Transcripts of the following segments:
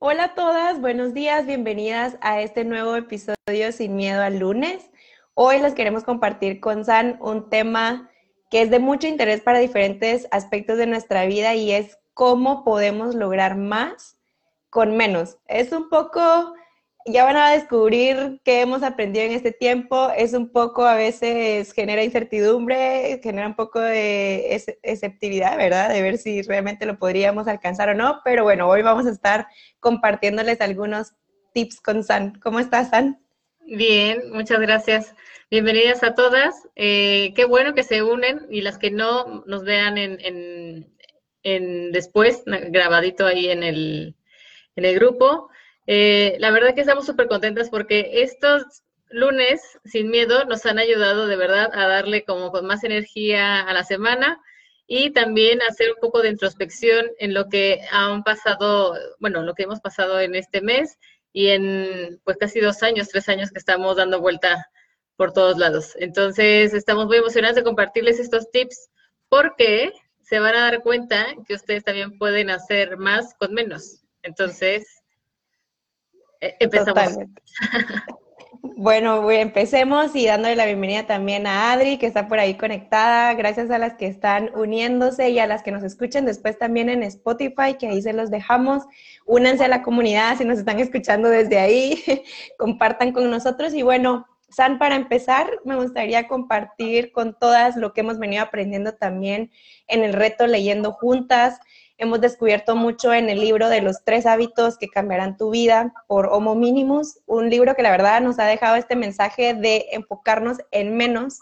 Hola a todas, buenos días, bienvenidas a este nuevo episodio Sin Miedo al lunes. Hoy les queremos compartir con San un tema que es de mucho interés para diferentes aspectos de nuestra vida y es cómo podemos lograr más con menos. Es un poco ya van a descubrir qué hemos aprendido en este tiempo. Es un poco, a veces genera incertidumbre, genera un poco de ¿verdad? De ver si realmente lo podríamos alcanzar o no. Pero bueno, hoy vamos a estar compartiéndoles algunos tips con San. ¿Cómo estás, San? Bien, muchas gracias. Bienvenidas a todas. Eh, qué bueno que se unen y las que no nos vean en, en después, grabadito ahí en el, en el grupo. Eh, la verdad que estamos súper contentas porque estos lunes sin miedo nos han ayudado de verdad a darle como más energía a la semana y también hacer un poco de introspección en lo que han pasado, bueno, lo que hemos pasado en este mes y en pues casi dos años, tres años que estamos dando vuelta por todos lados. Entonces, estamos muy emocionados de compartirles estos tips porque se van a dar cuenta que ustedes también pueden hacer más con menos. Entonces, eh, empezamos. Bueno, empecemos y dándole la bienvenida también a Adri, que está por ahí conectada. Gracias a las que están uniéndose y a las que nos escuchan después también en Spotify, que ahí se los dejamos. Únanse a la comunidad si nos están escuchando desde ahí. Compartan con nosotros. Y bueno, San, para empezar, me gustaría compartir con todas lo que hemos venido aprendiendo también en el reto Leyendo Juntas hemos descubierto mucho en el libro de los tres hábitos que cambiarán tu vida por Homo Minimus, un libro que la verdad nos ha dejado este mensaje de enfocarnos en menos.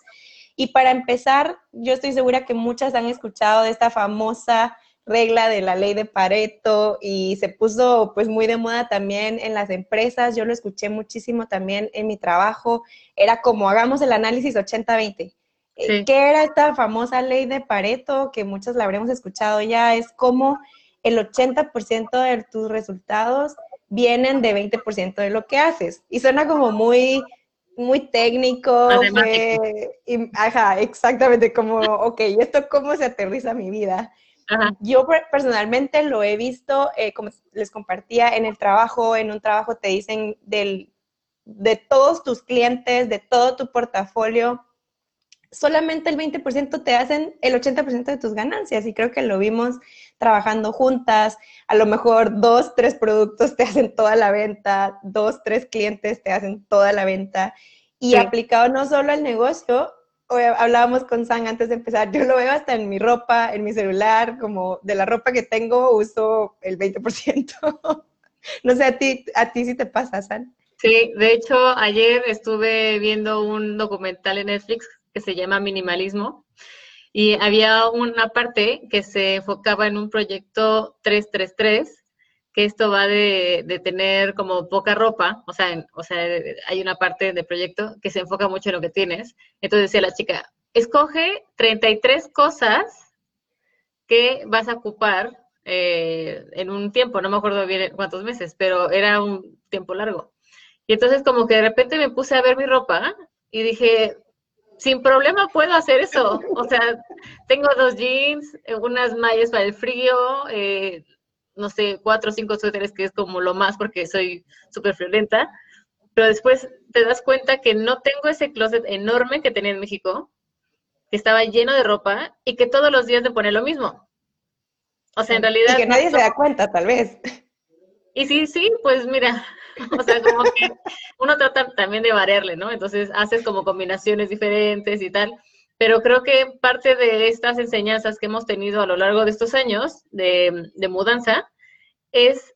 Y para empezar, yo estoy segura que muchas han escuchado de esta famosa regla de la ley de Pareto y se puso pues muy de moda también en las empresas. Yo lo escuché muchísimo también en mi trabajo. Era como hagamos el análisis 80-20 ¿Qué era esta famosa ley de Pareto que muchos la habremos escuchado ya? Es como el 80% de tus resultados vienen de 20% de lo que haces. Y suena como muy, muy técnico. ajá, exactamente, como, ok, ¿y esto cómo se aterriza a mi vida? Yo personalmente lo he visto, eh, como les compartía, en el trabajo, en un trabajo te dicen del, de todos tus clientes, de todo tu portafolio, solamente el 20% te hacen el 80% de tus ganancias y creo que lo vimos trabajando juntas, a lo mejor dos, tres productos te hacen toda la venta, dos, tres clientes te hacen toda la venta y aplicado no solo al negocio, hablábamos con San antes de empezar, yo lo veo hasta en mi ropa, en mi celular, como de la ropa que tengo uso el 20%. no sé, a ti, a ti sí te pasa, San. Sí, de hecho, ayer estuve viendo un documental en Netflix que se llama Minimalismo. Y había una parte que se enfocaba en un proyecto 333, que esto va de, tener como poca ropa, o sea, o sea, hay una parte del proyecto que se enfoca mucho en lo que tienes. Entonces decía la chica, escoge 33 cosas que vas a ocupar eh, en un tiempo, no me acuerdo bien cuántos meses, pero era un tiempo largo. Y entonces como que de repente me puse a ver mi ropa y dije, sin problema puedo hacer eso. O sea, tengo dos jeans, unas mallas para el frío, eh, no sé, cuatro o cinco suéteres, que es como lo más porque soy súper friolenta. Pero después te das cuenta que no tengo ese closet enorme que tenía en México, que estaba lleno de ropa y que todos los días me pone lo mismo. O sea, en realidad... Y que nadie se da cuenta, tal vez. Y sí, sí, pues mira, O sea, como que uno trata también de variarle, ¿no? Entonces haces como combinaciones diferentes y tal. Pero creo que parte de estas enseñanzas que hemos tenido a lo largo de estos años de, mudanza es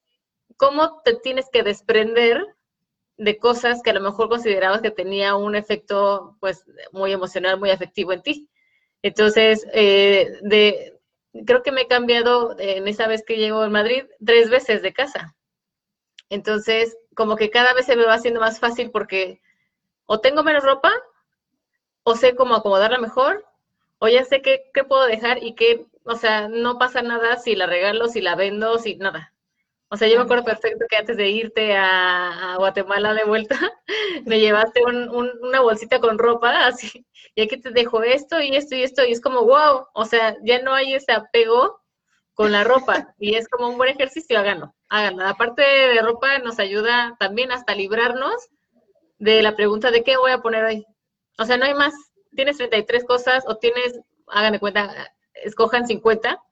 cómo te tienes que desprender de cosas que a lo mejor considerabas que tenía un efecto pues muy emocional, muy afectivo en ti. Entonces, eh, de, creo que me he cambiado en esa vez que llego a Madrid tres veces de casa. Entonces, como que cada vez se me va haciendo más fácil porque o tengo menos ropa, o sé cómo acomodarla mejor, o ya sé qué, puedo dejar y qué, o sea, no pasa nada si la regalo, si la vendo, si nada. O sea, yo me acuerdo perfecto que antes de irte a, Guatemala de vuelta, me llevaste una bolsita con ropa, así, y aquí te dejo esto y esto y esto, y es como, wow, o sea, ya no hay ese apego con la ropa y es como un buen ejercicio, háganlo, háganlo. La parte de ropa nos ayuda también hasta librarnos de la pregunta de qué voy a poner hoy. O sea, no hay más, tienes 33 cosas o tienes, háganme cuenta, escojan 50,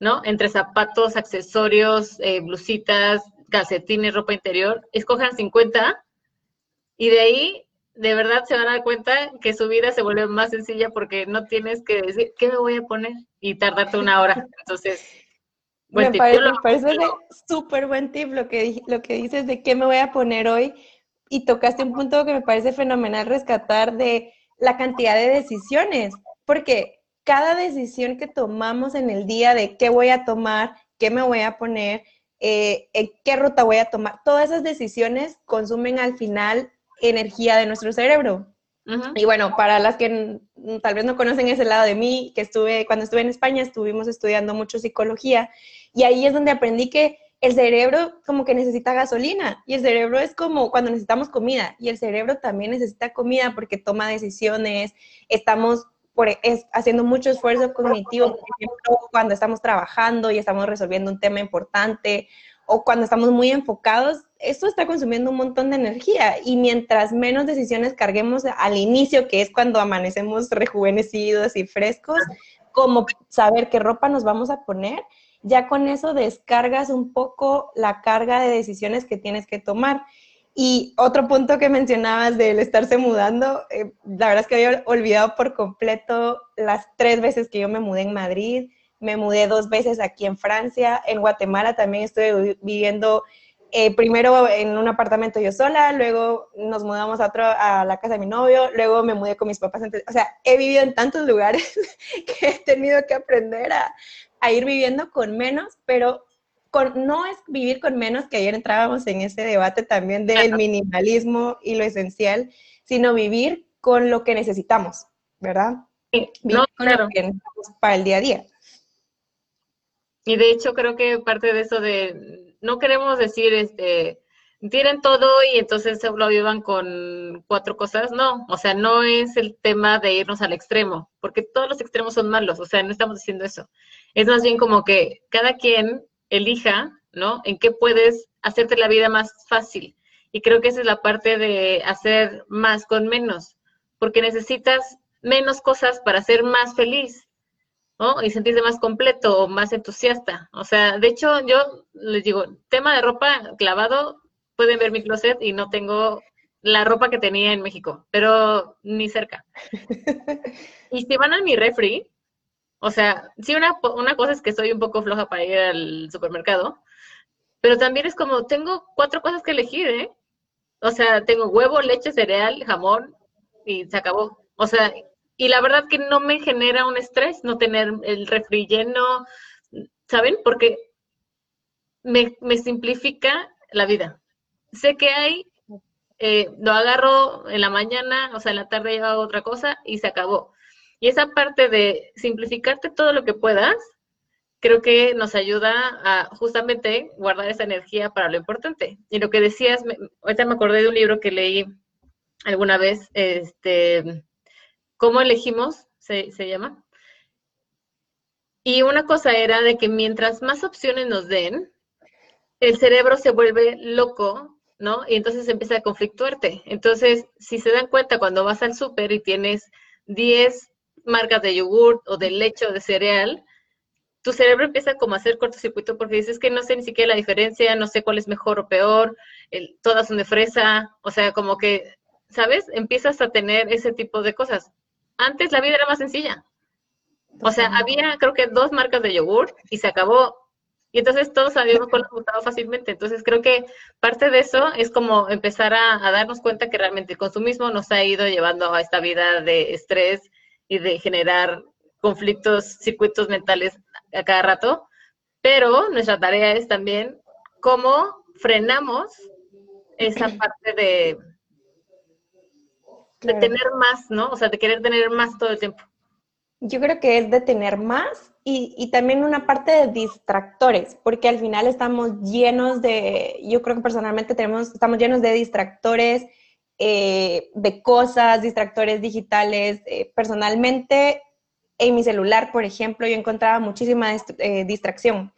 ¿no? Entre zapatos, accesorios, eh, blusitas, calcetines, ropa interior, escojan 50 y de ahí de verdad se van a dar cuenta que su vida se vuelve más sencilla porque no tienes que decir, ¿qué me voy a poner? Y tardarte una hora. Entonces, me, parece, me parece súper buen tip lo que, lo que dices de qué me voy a poner hoy. Y tocaste un punto que me parece fenomenal rescatar de la cantidad de decisiones, porque cada decisión que tomamos en el día de qué voy a tomar, qué me voy a poner, eh, qué ruta voy a tomar, todas esas decisiones consumen al final energía de nuestro cerebro. Y bueno, para las que tal vez no conocen ese lado de mí, que estuve, cuando estuve en España, estuvimos estudiando mucho psicología y ahí es donde aprendí que el cerebro como que necesita gasolina y el cerebro es como cuando necesitamos comida y el cerebro también necesita comida porque toma decisiones, estamos por, es, haciendo mucho esfuerzo cognitivo, por ejemplo, cuando estamos trabajando y estamos resolviendo un tema importante o cuando estamos muy enfocados, esto está consumiendo un montón de energía y mientras menos decisiones carguemos al inicio, que es cuando amanecemos rejuvenecidos y frescos, como saber qué ropa nos vamos a poner, ya con eso descargas un poco la carga de decisiones que tienes que tomar. Y otro punto que mencionabas del estarse mudando, eh, la verdad es que había olvidado por completo las tres veces que yo me mudé en Madrid me mudé dos veces aquí en Francia, en Guatemala también estuve viviendo eh, primero en un apartamento yo sola, luego nos mudamos a, otro, a la casa de mi novio, luego me mudé con mis papás. o sea, he vivido en tantos lugares que he tenido que aprender a, a ir viviendo con menos, pero con, no es vivir con menos, que ayer entrábamos en ese debate también del minimalismo y lo esencial, sino vivir con lo que necesitamos, ¿verdad? Sí, no, claro. para el día a día. Y de hecho creo que parte de eso de, no queremos decir, este, tienen todo y entonces lo vivan con cuatro cosas, no, o sea, no es el tema de irnos al extremo, porque todos los extremos son malos, o sea, no estamos diciendo eso. Es más bien como que cada quien elija, ¿no? En qué puedes hacerte la vida más fácil. Y creo que esa es la parte de hacer más con menos, porque necesitas menos cosas para ser más feliz. Y sentirse más completo o más entusiasta. O sea, de hecho, yo les digo, tema de ropa clavado, pueden ver mi closet y no tengo la ropa que tenía en México, pero ni cerca. y si van a mi refri, o sea, sí, una, una cosa es que soy un poco floja para ir al supermercado, pero también es como, tengo cuatro cosas que elegir, ¿eh? O sea, tengo huevo, leche, cereal, jamón y se acabó. O sea, y la verdad que no me genera un estrés no tener el refri lleno, ¿saben? Porque me, simplifica la vida. Sé que hay, eh, lo agarro en la mañana, o sea, en la tarde yo hago otra cosa y se acabó. Y esa parte de simplificarte todo lo que puedas, creo que nos ayuda a justamente guardar esa energía para lo importante. Y lo que decías, ahorita me acordé de un libro que leí alguna vez, este, ¿Cómo elegimos? Se, llama. Y una cosa era de que mientras más opciones nos den, el cerebro se vuelve loco, ¿no? Y entonces empieza a conflictuarte. Entonces, si se dan cuenta cuando vas al súper y tienes 10 marcas de yogur o de leche o de cereal, tu cerebro empieza como a hacer cortocircuito porque dices que no sé ni siquiera la diferencia, no sé cuál es mejor o peor, todas son de fresa, o sea, como que, ¿sabes? Empiezas a tener ese tipo de cosas. Antes la vida era más sencilla. O sea, había creo que dos marcas de yogur y se acabó. Y entonces todos habíamos consultado fácilmente. Entonces creo que parte de eso es como empezar a, darnos cuenta que realmente el consumismo nos ha ido llevando a esta vida de estrés y de generar conflictos, circuitos mentales a cada rato. Pero nuestra tarea es también cómo frenamos esa parte de, de tener más, ¿no? O sea, de querer tener más todo el tiempo. Yo creo que es de tener más y, y, también una parte de distractores, porque al final estamos llenos de, yo creo que personalmente tenemos, estamos llenos de distractores, eh, de cosas, distractores digitales. Eh, personalmente, en mi celular, por ejemplo, yo encontraba muchísima eh, distracción.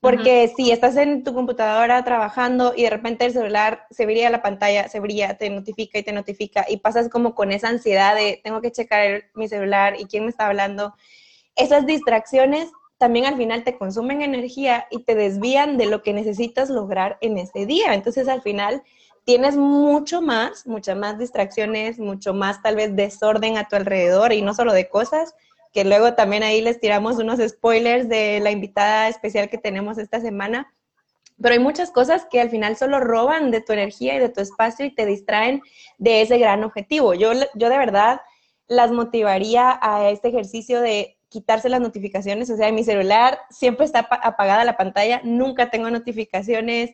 Porque si estás en tu computadora trabajando y de repente el celular se brilla la pantalla, se brilla, te notifica y te notifica y pasas como con esa ansiedad de tengo que checar mi celular y quién me está hablando, esas distracciones también al final te consumen energía y te desvían de lo que necesitas lograr en ese día. Entonces al final tienes mucho más, muchas más distracciones, mucho más tal vez desorden a tu alrededor y no solo de cosas, que luego también ahí les tiramos unos spoilers de la invitada especial que tenemos esta semana. Pero hay muchas cosas que al final solo roban de tu energía y de tu espacio y te distraen de ese gran objetivo. Yo, yo de verdad las motivaría a este ejercicio de quitarse las notificaciones. O sea, en mi celular siempre está apagada la pantalla, nunca tengo notificaciones,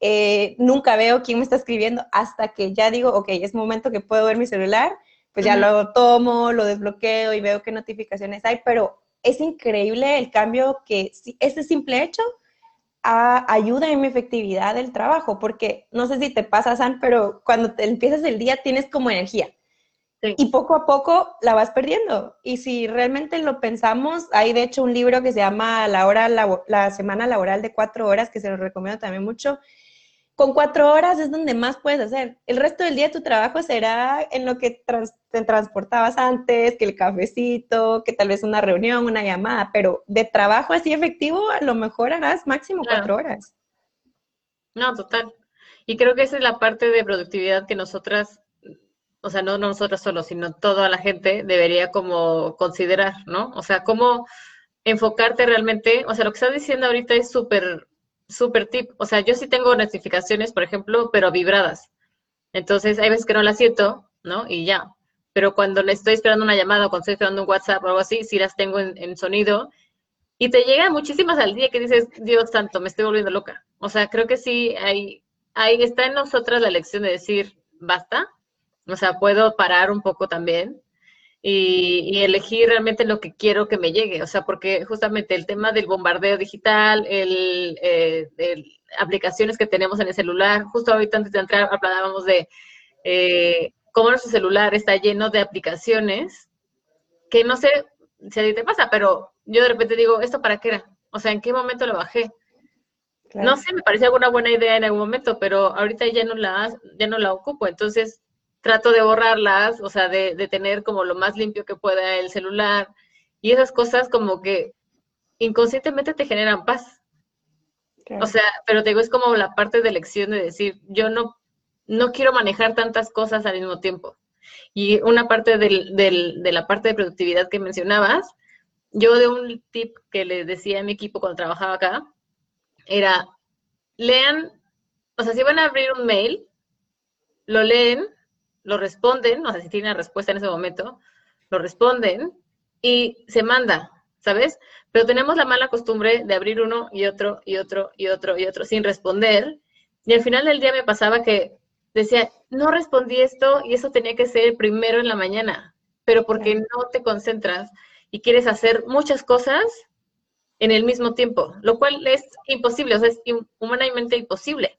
eh, nunca veo quién me está escribiendo hasta que ya digo, ok, es momento que puedo ver mi celular pues ya lo tomo, lo desbloqueo y veo qué notificaciones hay, pero es increíble el cambio que ese simple hecho ayuda en mi efectividad del trabajo, porque no sé si te pasa, San, pero cuando te empiezas el día tienes como energía. Y poco a poco la vas perdiendo. Y si realmente lo pensamos, hay de hecho un libro que se llama La, hora, la semana laboral de cuatro horas, que se lo recomiendo también mucho, con cuatro horas es donde más puedes hacer. El resto del día tu trabajo será en lo que te transportabas antes, que el cafecito, que tal vez una reunión, una llamada, pero de trabajo así efectivo, a lo mejor harás máximo cuatro horas. No, total. Y creo que esa es la parte de productividad que nosotras, o sea, no nosotras solo, sino toda la gente debería como considerar, ¿no? O sea, cómo enfocarte realmente, o sea, lo que estás diciendo ahorita es súper súper tip. O sea, yo sí tengo notificaciones, por ejemplo, pero vibradas. Entonces, hay veces que no las siento, ¿no? Y ya. Pero cuando le estoy esperando una llamada o cuando estoy esperando un WhatsApp o algo así, sí las tengo en, sonido. Y te llegan muchísimas al día que dices, Dios santo, me estoy volviendo loca. O sea, creo que sí, hay, ahí está en nosotras la lección de decir, basta. O sea, puedo parar un poco también y, elegir realmente lo que quiero que me llegue. O sea, porque justamente el tema del bombardeo digital, el, eh, aplicaciones que tenemos en el celular, justo ahorita antes de entrar hablábamos de eh, cómo nuestro celular está lleno de aplicaciones que no sé si a ti te pasa, pero yo de repente digo, ¿esto para qué era? O sea, ¿en qué momento lo bajé? No sé, me parecía alguna buena idea en algún momento, pero ahorita ya no la, ya no la ocupo. Entonces, trato de borrarlas, o sea, de, de, tener como lo más limpio que pueda el celular. Y esas cosas como que inconscientemente te generan paz. O sea, pero te digo, es como la parte de elección de decir, yo no, no quiero manejar tantas cosas al mismo tiempo. Y una parte del, del, de la parte de productividad que mencionabas, yo de un tip que le decía a mi equipo cuando trabajaba acá, era, lean, o sea, si van a abrir un mail, lo leen lo responden, no sé si tienen la respuesta en ese momento, lo responden y se manda, ¿sabes? Pero tenemos la mala costumbre de abrir uno y otro y otro y otro y otro sin responder. Y al final del día me pasaba que decía, no respondí esto y eso tenía que ser primero en la mañana, pero porque no te concentras y quieres hacer muchas cosas en el mismo tiempo, lo cual es imposible, o sea, es humanamente imposible.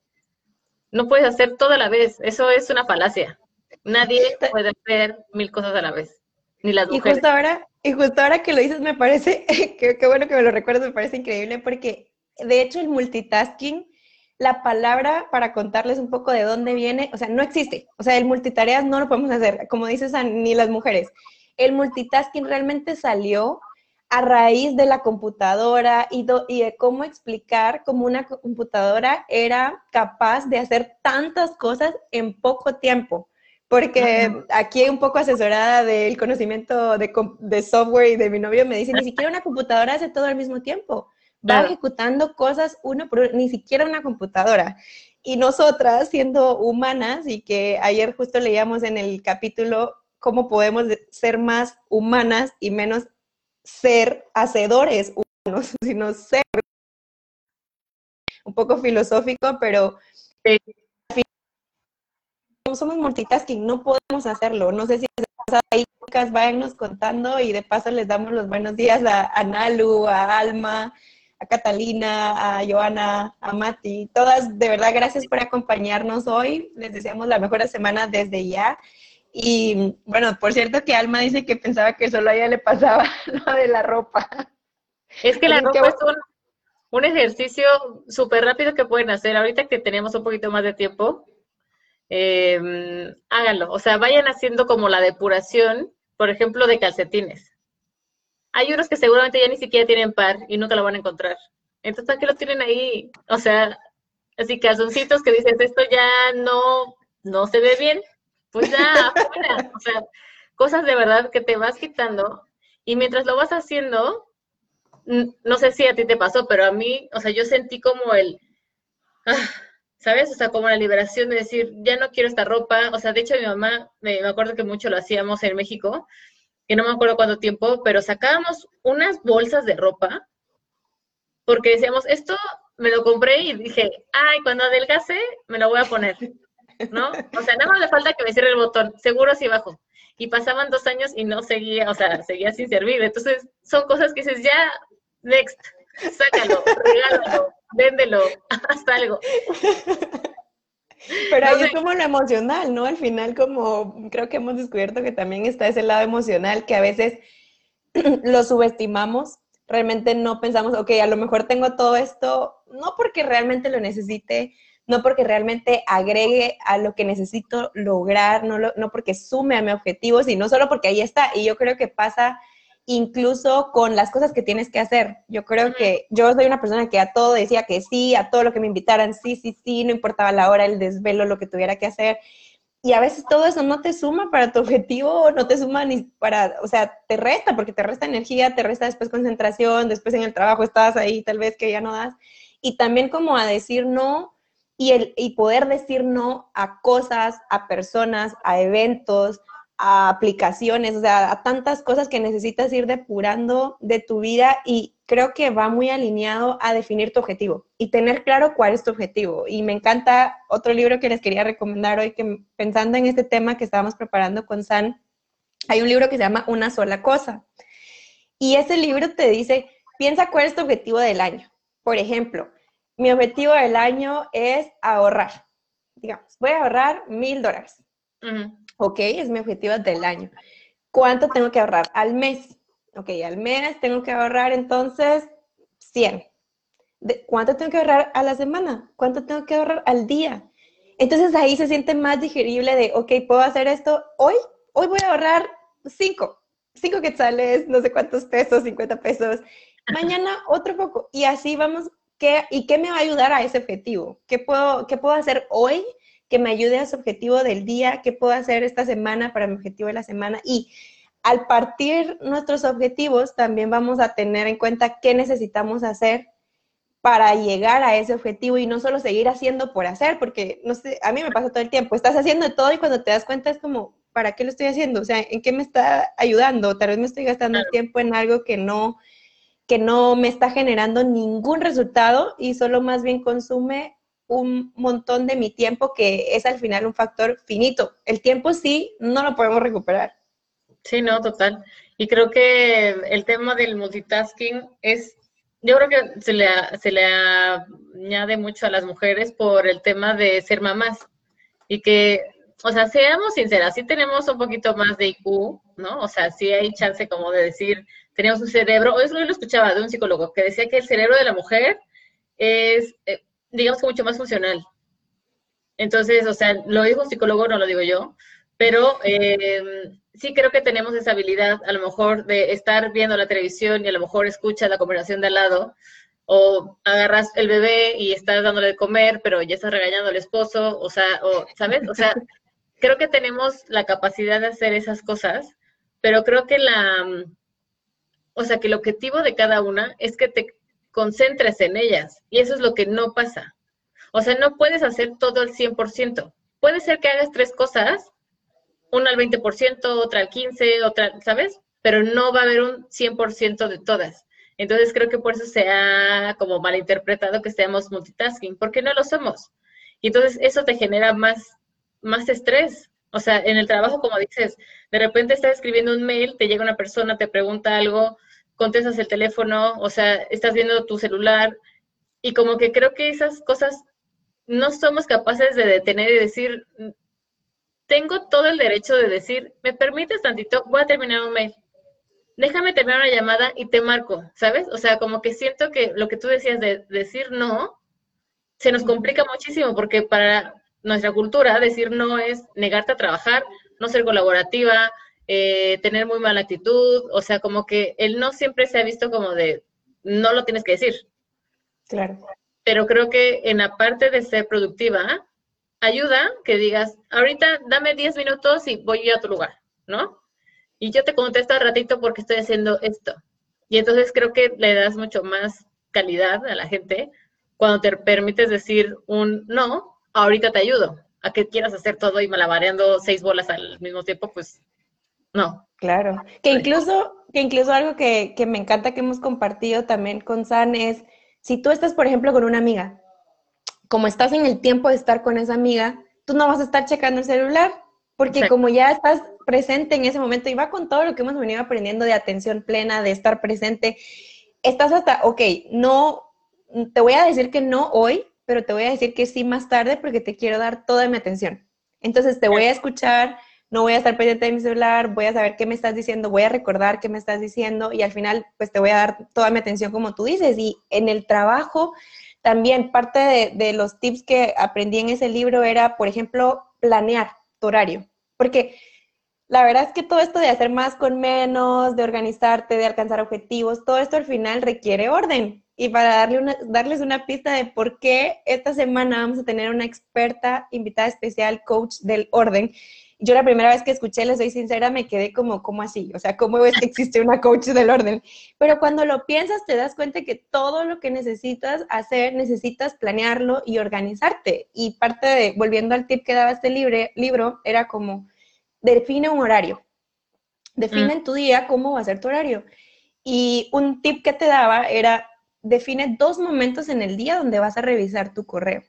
No puedes hacer todo a la vez, eso es una falacia. Nadie puede hacer mil cosas a la vez, ni las mujeres. Y justo ahora, y justo ahora que lo dices, me parece, qué bueno que me lo recuerdas, me parece increíble porque de hecho el multitasking, la palabra para contarles un poco de dónde viene, o sea, no existe. O sea, el multitareas no lo podemos hacer, como dices, ni las mujeres. El multitasking realmente salió a raíz de la computadora y, y, de cómo explicar cómo una computadora era capaz de hacer tantas cosas en poco tiempo porque aquí un poco asesorada del conocimiento de, software y de mi novio me dice, ni siquiera una computadora hace todo al mismo tiempo, va ejecutando cosas uno por uno, ni siquiera una computadora. Y nosotras, siendo humanas, y que ayer justo leíamos en el capítulo cómo podemos ser más humanas y menos ser hacedores humanos, sino ser un poco filosófico, pero somos multitasking, no podemos hacerlo. No sé si pasa ahí, váyanos contando y de paso les damos los buenos días a, Nalu, a Alma, a Catalina, a Joana, a Mati. Todas, de verdad, gracias por acompañarnos hoy. Les deseamos la mejor semana desde ya. Y bueno, por cierto que Alma dice que pensaba que solo a ella le pasaba lo de la ropa. Es que la ropa es un, ejercicio súper rápido que pueden hacer. Ahorita que tenemos un poquito más de tiempo, eh, háganlo. O sea, vayan haciendo como la depuración, por ejemplo, de calcetines. Hay unos que seguramente ya ni siquiera tienen par y nunca lo van a encontrar. Entonces, ¿para qué lo tienen ahí? O sea, así calzoncitos que dices, esto ya no, no se ve bien, pues ya, afuera. O sea, cosas de verdad que te vas quitando y mientras lo vas haciendo, no sé si a ti te pasó, pero a mí, o sea, yo sentí como el, ah, ¿sabes? O sea, como la liberación de decir, ya no quiero esta ropa. O sea, de hecho mi mamá, me, acuerdo que mucho lo hacíamos en México, que no me acuerdo cuánto tiempo, pero sacábamos unas bolsas de ropa porque decíamos, esto me lo compré y dije, ay, cuando adelgase me lo voy a poner, ¿no? O sea, nada más le falta que me cierre el botón, seguro si bajo. Y pasaban dos años y no seguía, o sea, seguía sin servir. Entonces, son cosas que dices, ya, next, sácalo, regálalo, véndelo, haz algo. Pero ahí es como lo emocional, ¿no? Al final, como creo que hemos descubierto que también está ese lado emocional que a veces lo subestimamos, realmente no pensamos, ok, a lo mejor tengo todo esto, no porque realmente lo necesite, no porque realmente agregue a lo que necesito lograr, no, no porque sume a mi objetivo, sino solo porque ahí está. Y yo creo que pasa incluso con las cosas que tienes que hacer. Yo creo que yo soy una persona que a todo decía que sí, a todo lo que me invitaran, sí, sí, sí, no importaba la hora, el desvelo, lo que tuviera que hacer. Y a veces todo eso no te suma para tu objetivo, no te suma ni para, o sea, te resta, porque te resta energía, te resta después concentración, después en el trabajo estás ahí, tal vez que ya no das. Y también como a decir no y, el, y poder decir no a cosas, a personas, a eventos, a aplicaciones, o sea, a tantas cosas que necesitas ir depurando de tu vida y creo que va muy alineado a definir tu objetivo y tener claro cuál es tu objetivo. Y me encanta otro libro que les quería recomendar hoy, que pensando en este tema que estábamos preparando con San, hay un libro que se llama Una sola cosa. Y ese libro te dice, piensa cuál es tu objetivo del año. Por ejemplo, mi objetivo del año es ahorrar. Digamos, voy a ahorrar mil dólares. Ok, es mi objetivo del año. ¿Cuánto tengo que ahorrar al mes? Ok, al mes tengo que ahorrar entonces 100. ¿Cuánto tengo que ahorrar a la semana? ¿Cuánto tengo que ahorrar al día? Entonces ahí se siente más digerible de, ok, puedo hacer esto hoy. Hoy voy a ahorrar 5, 5 quetzales, no sé cuántos pesos, 50 pesos. Mañana otro poco. Y así vamos. ¿qué, ¿Y qué me va a ayudar a ese objetivo? ¿Qué puedo, qué puedo hacer hoy que me ayude a su objetivo del día, qué puedo hacer esta semana para mi objetivo de la semana. Y al partir nuestros objetivos, también vamos a tener en cuenta qué necesitamos hacer para llegar a ese objetivo y no solo seguir haciendo por hacer, porque no sé, a mí me pasa todo el tiempo, estás haciendo todo y cuando te das cuenta es como, ¿para qué lo estoy haciendo? O sea, ¿en qué me está ayudando? Tal vez me estoy gastando el tiempo en algo que no que no me está generando ningún resultado y solo más bien consume un montón de mi tiempo que es al final un factor finito. El tiempo sí, no lo podemos recuperar. Sí, no, total. Y creo que el tema del multitasking es, yo creo que se le, se le añade mucho a las mujeres por el tema de ser mamás. Y que, o sea, seamos sinceras, sí tenemos un poquito más de IQ, ¿no? O sea, sí hay chance como de decir, tenemos un cerebro, eso lo escuchaba de un psicólogo que decía que el cerebro de la mujer es, eh, digamos que mucho más funcional. Entonces, o sea, lo dijo un psicólogo, no lo digo yo, pero eh, sí creo que tenemos esa habilidad a lo mejor de estar viendo la televisión y a lo mejor escuchas la conversación de al lado, o agarras el bebé y estás dándole de comer, pero ya estás regañando al esposo, o sea, o, ¿sabes? O sea, creo que tenemos la capacidad de hacer esas cosas, pero creo que la, o sea, que el objetivo de cada una es que te concentres en ellas. Y eso es lo que no pasa. O sea, no puedes hacer todo al 100%. Puede ser que hagas tres cosas, una al 20%, otra al 15%, otra, ¿sabes? Pero no va a haber un 100% de todas. Entonces creo que por eso se ha como malinterpretado que seamos multitasking, porque no lo somos. Y entonces eso te genera más, más estrés. O sea, en el trabajo, como dices, de repente estás escribiendo un mail, te llega una persona, te pregunta algo, contestas el teléfono, o sea, estás viendo tu celular y como que creo que esas cosas no somos capaces de detener y decir, tengo todo el derecho de decir, me permites tantito, voy a terminar un mail. Déjame terminar una llamada y te marco, ¿sabes? O sea, como que siento que lo que tú decías de decir no, se nos complica muchísimo porque para nuestra cultura decir no es negarte a trabajar, no ser colaborativa, eh, tener muy mala actitud, o sea, como que el no siempre se ha visto como de no lo tienes que decir. Claro. Pero creo que en la parte de ser productiva, ayuda que digas, ahorita dame 10 minutos y voy a tu lugar, ¿no? Y yo te contesto al ratito porque estoy haciendo esto. Y entonces creo que le das mucho más calidad a la gente cuando te permites decir un no, ahorita te ayudo. A que quieras hacer todo y malabareando seis bolas al mismo tiempo, pues no. Claro. Que incluso, que incluso algo que, que me encanta que hemos compartido también con San es, si tú estás, por ejemplo, con una amiga como estás en el tiempo de estar con esa amiga, tú no vas a estar checando el celular, porque como ya estás presente en ese momento y va con todo lo que hemos venido aprendiendo de atención plena, de estar presente, estás hasta, ok, no, te voy a decir que no hoy, pero te voy a decir que sí más tarde porque te quiero dar toda mi atención. Entonces te voy a escuchar, no voy a estar pendiente de mi celular, voy a saber qué me estás diciendo, voy a recordar qué me estás diciendo y al final pues te voy a dar toda mi atención como tú dices. Y en el trabajo también parte de, los tips que aprendí en ese libro era, por ejemplo, planear tu horario, porque la verdad es que todo esto de hacer más con menos, de organizarte, de alcanzar objetivos, todo esto al final requiere orden. Y para darle una, darles una pista de por qué esta semana vamos a tener una experta invitada especial, coach del orden, yo la primera vez que escuché, les soy sincera, me quedé como, ¿cómo así? O sea, ¿cómo es que existe una coach del orden? Pero cuando lo piensas, te das cuenta que todo lo que necesitas hacer, necesitas planearlo y organizarte. Y parte de, volviendo al tip que daba este libre, libro, era como, define un horario. Define mm. en tu día cómo va a ser tu horario. Y un tip que te daba era, define dos momentos en el día donde vas a revisar tu correo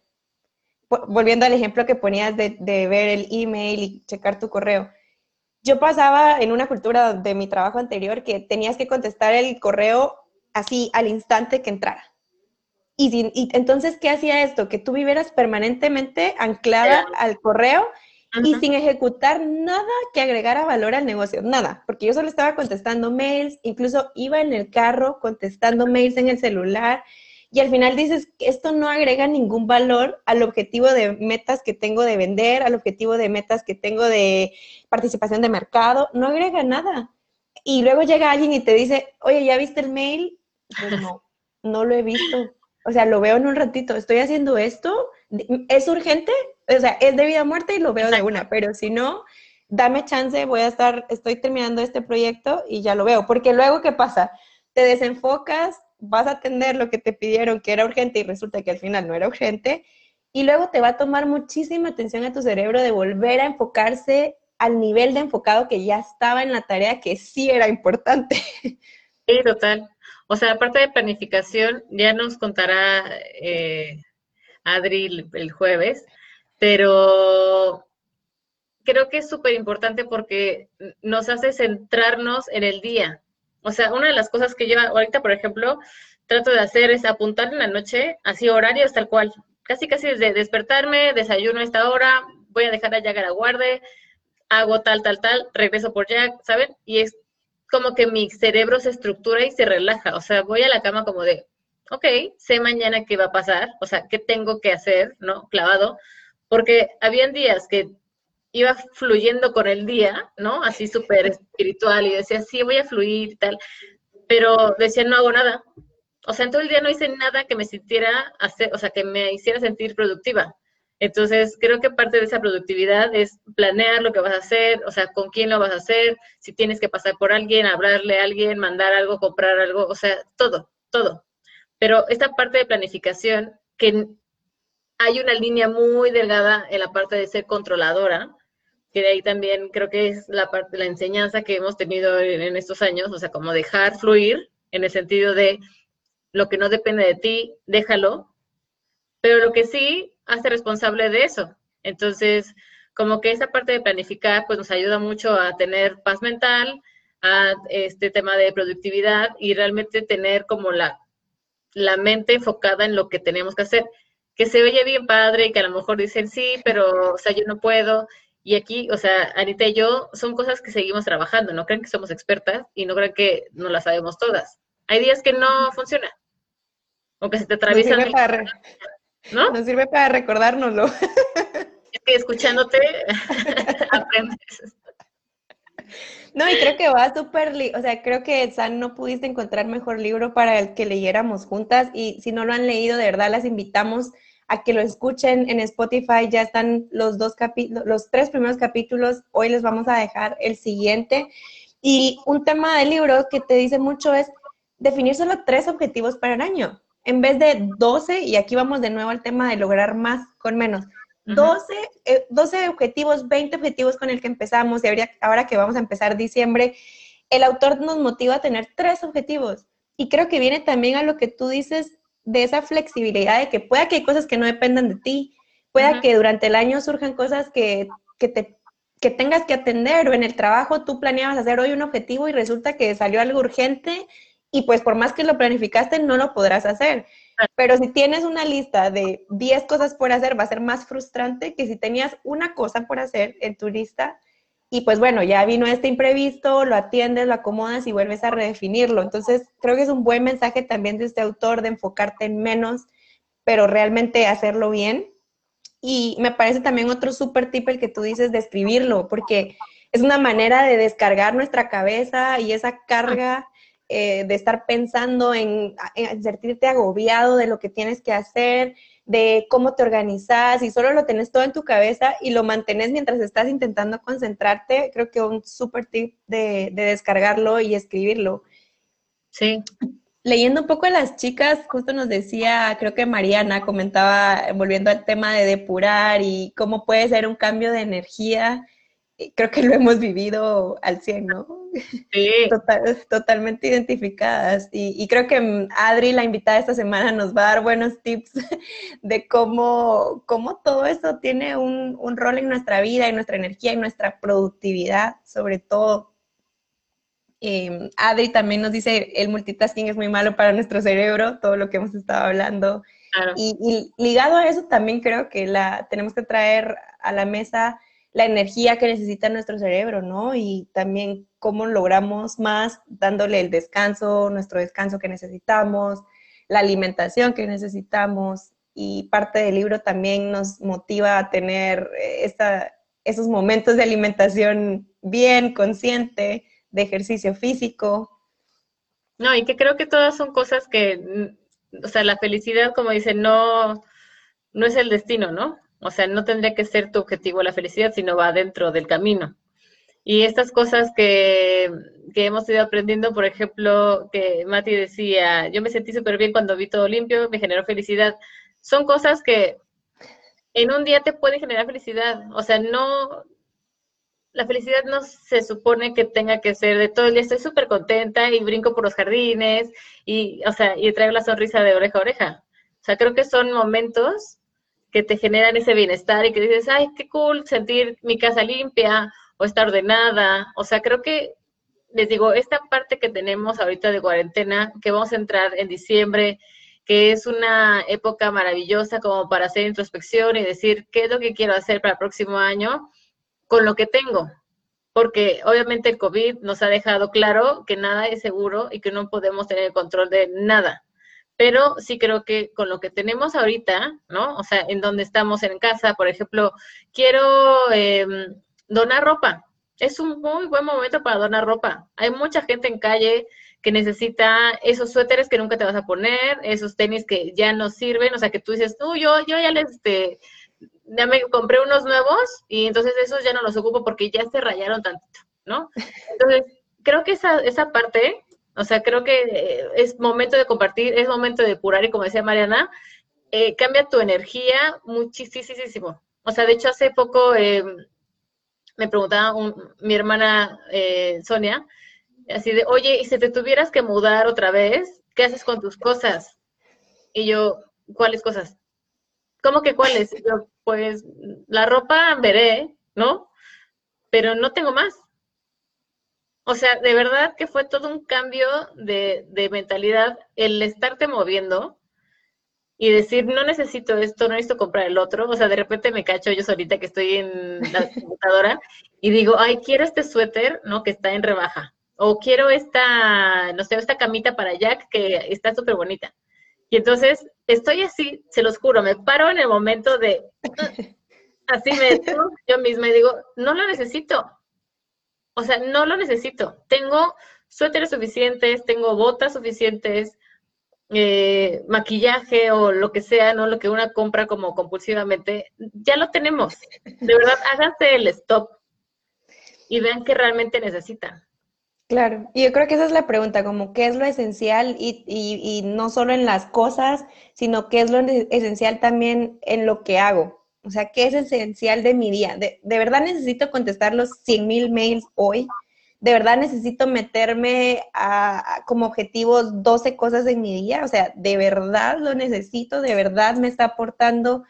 volviendo al ejemplo que ponías de, ver el email y checar tu correo, yo pasaba en una cultura de mi trabajo anterior que tenías que contestar el correo así al instante que entrara. Y, entonces, ¿qué hacía esto? Que tú vivieras permanentemente anclada al correo y sin ejecutar nada que agregara valor al negocio, nada, porque yo solo estaba contestando mails, incluso iba en el carro contestando mails en el celular y al final dices, esto no agrega ningún valor al objetivo de metas que tengo de vender, al objetivo de metas que tengo de participación de mercado, no agrega nada. Y luego llega alguien y te dice, oye, ¿ya viste el mail? Pues no, no lo he visto. O sea, lo veo en un ratito, estoy haciendo esto, es urgente, o sea, es de vida o muerte y lo veo de una, pero si no, dame chance, voy a estar, estoy terminando este proyecto y ya lo veo, porque luego, ¿qué pasa? Te desenfocas, vas a atender lo que te pidieron que era urgente y resulta que al final no era urgente, y luego te va a tomar muchísima atención a tu cerebro de volver a enfocarse al nivel de enfocado que ya estaba en la tarea que sí era importante. Sí, total. O sea, aparte de planificación, ya nos contará eh, Adri el, jueves, pero creo que es súper importante porque nos hace centrarnos en el día. O sea, una de las cosas que lleva ahorita, por ejemplo, trato de hacer es apuntar en la noche, así horarios tal cual. Casi, casi desde despertarme, desayuno a esta hora, voy a dejar a Jack a la hago tal, tal, tal, regreso por Jack, ¿saben? Y es como que mi cerebro se estructura y se relaja. O sea, voy a la cama como de, ok, sé mañana qué va a pasar, o sea, qué tengo que hacer, ¿no? Clavado. Porque habían días que iba fluyendo con el día, ¿no? Así súper espiritual y decía, sí, voy a fluir y tal, pero decía, no hago nada. O sea, en todo el día no hice nada que me sintiera, hacer, o sea, que me hiciera sentir productiva. Entonces, creo que parte de esa productividad es planear lo que vas a hacer, o sea, con quién lo vas a hacer, si tienes que pasar por alguien, hablarle a alguien, mandar algo, comprar algo, o sea, todo, todo. Pero esta parte de planificación, que hay una línea muy delgada en la parte de ser controladora, que de ahí también creo que es la parte, la enseñanza que hemos tenido en, estos años, o sea, como dejar fluir en el sentido de lo que no depende de ti, déjalo, pero lo que sí, hace responsable de eso. Entonces, como que esa parte de planificar, pues nos ayuda mucho a tener paz mental, a este tema de productividad y realmente tener como la, la mente enfocada en lo que tenemos que hacer. Que se oye bien padre y que a lo mejor dicen sí, pero, o sea, yo no puedo Y aquí, o sea, Anita y yo son cosas que seguimos trabajando, no crean que somos expertas y no crean que no las sabemos todas. Hay días que no funciona. O que se te atraviesan. Nos sirve, para, ¿no? Nos sirve para recordárnoslo. Es que escuchándote aprendes. No, y creo que va súper, o sea, creo que San no pudiste encontrar mejor libro para el que leyéramos juntas y si no lo han leído, de verdad las invitamos a que lo escuchen en Spotify. Ya están los dos capítulos, los tres primeros capítulos. Hoy les vamos a dejar el siguiente. Y un tema del libro que te dice mucho es definir solo tres objetivos para el año, en vez de 12, y aquí vamos de nuevo al tema de lograr más con menos. 12, 12 eh, objetivos, 20 objetivos con el que empezamos y ahora que vamos a empezar diciembre, el autor nos motiva a tener tres objetivos. Y creo que viene también a lo que tú dices de esa flexibilidad de que pueda que hay cosas que no dependan de ti, pueda que durante el año surjan cosas que, que, te, que tengas que atender o en el trabajo tú planeabas hacer hoy un objetivo y resulta que salió algo urgente y pues por más que lo planificaste no lo podrás hacer. Pero si tienes una lista de 10 cosas por hacer, va a ser más frustrante que si tenías una cosa por hacer en tu lista y pues bueno, ya vino este imprevisto, lo atiendes, lo acomodas y vuelves a redefinirlo. Entonces, creo que es un buen mensaje también de este autor de enfocarte en menos, pero realmente hacerlo bien. Y me parece también otro súper tip el que tú dices de escribirlo, porque es una manera de descargar nuestra cabeza y esa carga eh, de estar pensando en, en sentirte agobiado de lo que tienes que hacer, de cómo te organizas y solo lo tenés todo en tu cabeza y lo mantenés mientras estás intentando concentrarte, creo que un súper tip de, descargarlo y escribirlo. Sí. Leyendo un poco a las chicas, justo nos decía, creo que Mariana comentaba, volviendo al tema de depurar y cómo puede ser un cambio de energía creo que lo hemos vivido al 100, ¿no? Sí. totalmente identificadas. Y, creo que Adri, la invitada esta semana, nos va a dar buenos tips de cómo, cómo todo eso tiene un, un rol en nuestra vida, en nuestra energía, en nuestra productividad, sobre todo. Em, Adri también nos dice, el multitasking es muy malo para nuestro cerebro, todo lo que hemos estado hablando. Y, y ligado a eso también creo que la, tenemos que traer a la mesa la energía que necesita nuestro cerebro, ¿no? Y también cómo logramos más dándole el descanso, nuestro descanso que necesitamos, la alimentación que necesitamos. Y parte del libro también nos motiva a tener eh, esos momentos de alimentación bien consciente, de ejercicio físico. No, y que creo que todas son cosas que, o sea, la felicidad, como dicen, no, no es el destino, ¿no? O sea, no tendría que ser tu objetivo la felicidad, sino va dentro del camino. Y estas cosas que, que hemos ido aprendiendo, por ejemplo, que Mati decía, yo me sentí súper bien cuando vi todo limpio, me generó felicidad. Son cosas que en un día te pueden generar felicidad. O sea, no, la felicidad no se supone que tenga que ser de todo el día. Estoy súper contenta y brinco por los jardines y, o sea, y traigo la sonrisa de oreja a oreja. O sea, creo que son momentos que te generan ese bienestar y que dices, ay, qué cool sentir mi casa limpia o estar ordenada. O sea, creo que, les digo, esta parte que tenemos ahorita de cuarentena, que vamos a entrar en diciembre, que es una época maravillosa como para hacer introspección y decir qué es lo que quiero hacer para el próximo año con lo que tengo. Porque obviamente el COVID nos ha dejado claro que nada es seguro y que no podemos tener control de nada pero sí creo que con lo que tenemos ahorita, ¿no? O sea, en donde estamos en casa, por ejemplo, quiero em, donar ropa. Es un muy buen momento para donar ropa. Hay mucha gente en calle que necesita esos suéteres que nunca te vas a poner, esos tenis que ya no sirven, o sea, que tú dices, tú, yo, yo ya les, este, ya me compré unos nuevos y entonces esos ya no los ocupo porque ya se rayaron tantito, ¿no? Entonces, creo que esa, esa parte o sea, creo que eh, es momento de compartir, es momento de depurar y como decía Mariana, eh, cambia tu energía muchísimo. O sea, de hecho hace poco eh, me preguntaba mi hermana Sonia, así de, oye, y si te tuvieras que mudar otra vez, ¿qué haces con tus cosas? Y yo, ¿cuáles cosas? ¿Cómo que cuáles? yo, pues la ropa veré, ¿no? Pero no tengo más. O sea, de verdad que fue todo un cambio de, mentalidad el estarte moviendo y decir, no necesito esto, no necesito comprar el otro. O sea, de repente me cacho yo solita que estoy en la computadora y digo, ay, quiero este suéter, ¿no? Que está en rebaja. O quiero esta, no sé, esta camita para Jack que está súper bonita. Y entonces estoy así, se los juro, me paro en el momento de, así me yo misma y digo, no lo necesito. O sea, no lo necesito. Tengo suéteres suficientes, tengo botas suficientes, eh, maquillaje o lo que sea, ¿no? Lo que una compra como compulsivamente, ya lo tenemos. De verdad, háganse el stop y vean que realmente necesitan. Claro, y yo creo que esa es la pregunta, como qué es lo esencial y, y, no solo en las cosas, sino qué es lo esencial también en lo que hago. O sea, qué es esencial de mi día. De, de verdad necesito contestar los 100 mil mails hoy. De verdad necesito meterme a, como objetivos 12 cosas en mi día, o sea, de verdad lo necesito, de verdad me está aportando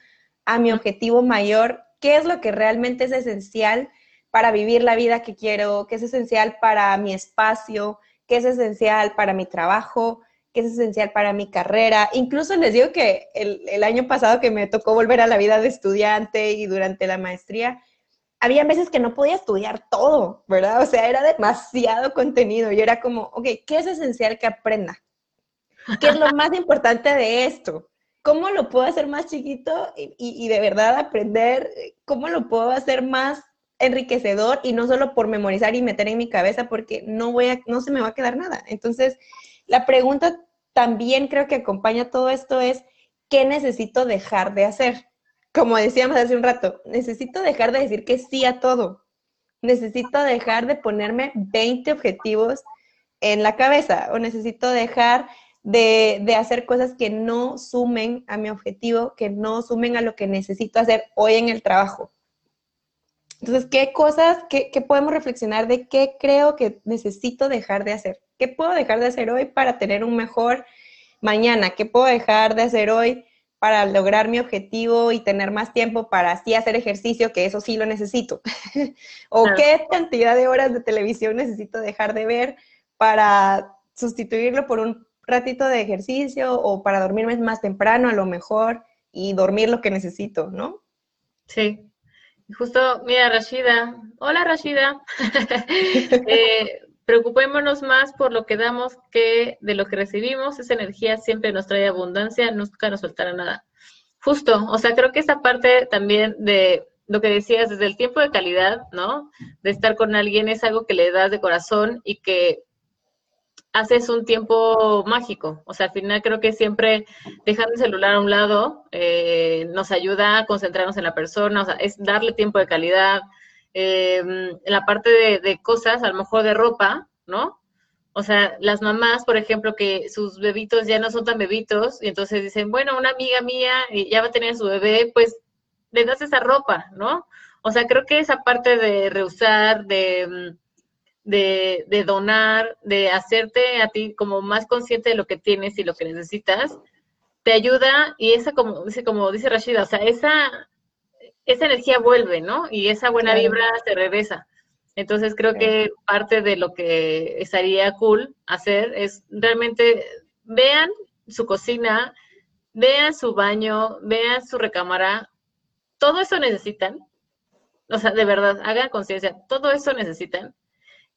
a mi objetivo mayor, qué es lo que realmente es esencial para vivir la vida que quiero, qué es esencial para mi espacio, qué es esencial para mi trabajo, qué es esencial para mi carrera. Incluso les digo que el, el año pasado que me tocó volver a la vida de estudiante y durante la maestría, había veces que no podía estudiar todo, ¿verdad? O sea, era demasiado contenido. y era como, ok, ¿qué es esencial que aprenda? ¿Qué es lo más importante de esto? ¿Cómo lo puedo hacer más chiquito y, de verdad aprender? ¿Cómo lo puedo hacer más enriquecedor y no solo por memorizar y meter en mi cabeza porque no voy a, no se me va a quedar nada? Entonces, la pregunta también creo que acompaña todo esto es, ¿qué necesito dejar de hacer? como decíamos hace un rato, necesito dejar de decir que sí a todo. Necesito dejar de ponerme 20 objetivos en la cabeza o necesito dejar de, hacer cosas que no sumen a mi objetivo, que no sumen a lo que necesito hacer hoy en el trabajo. Entonces, ¿qué cosas, qué, qué podemos reflexionar de qué creo que necesito dejar de hacer? ¿Qué puedo dejar de hacer hoy para tener un mejor mañana? ¿Qué puedo dejar de hacer hoy para lograr mi objetivo y tener más tiempo para así hacer ejercicio, que eso sí lo necesito. o qué cantidad de horas de televisión necesito dejar de ver para sustituirlo por un ratito de ejercicio o para dormirme más temprano a lo mejor y dormir lo que necesito, ¿no? Sí. Justo, mira, Rashida. Hola, Rashida. eh, Preocupémonos más por lo que damos que de lo que recibimos. Esa energía siempre nos trae abundancia, nunca nos faltará nada. Justo, o sea, creo que esa parte también de lo que decías, desde el tiempo de calidad, ¿no? De estar con alguien es algo que le das de corazón y que haces un tiempo mágico. O sea, al final creo que siempre dejando el celular a un lado eh, nos ayuda a concentrarnos en la persona, o sea, es darle tiempo de calidad, eh, en la parte de, cosas, a lo mejor de ropa, ¿no? O sea, las mamás, por ejemplo, que sus bebitos ya no son tan bebitos, y entonces dicen, bueno, una amiga mía ya va a tener su bebé, pues le das esa ropa, ¿no? O sea, creo que esa parte de reusar, de, de, de, donar, de hacerte a ti como más consciente de lo que tienes y lo que necesitas, te ayuda y esa, como dice, como dice Rashida, o sea, esa esa energía vuelve, ¿no? Y esa buena vibra se regresa. Entonces creo que parte de lo que estaría cool hacer es realmente vean su cocina, vean su baño, vean su recámara, todo eso necesitan. O sea, de verdad, hagan conciencia, todo eso necesitan.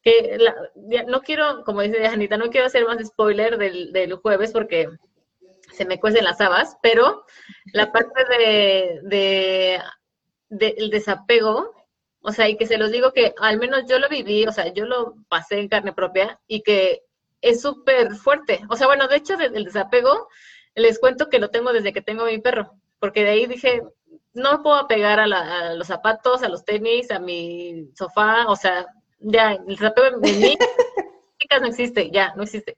Que no quiero, como dice Anita, no quiero hacer más spoiler del, del jueves porque se me cuecen las habas, pero la parte de del desapego, o sea, y que se los digo que al menos yo lo viví, o sea, yo lo pasé en carne propia y que es súper fuerte. O sea, bueno, de hecho, el desapego, les cuento que lo tengo desde que tengo mi perro, porque de ahí dije, no puedo apegar a, los zapatos, a los tenis, a mi sofá, o sea, ya, el desapego en mí, no existe, ya, no existe.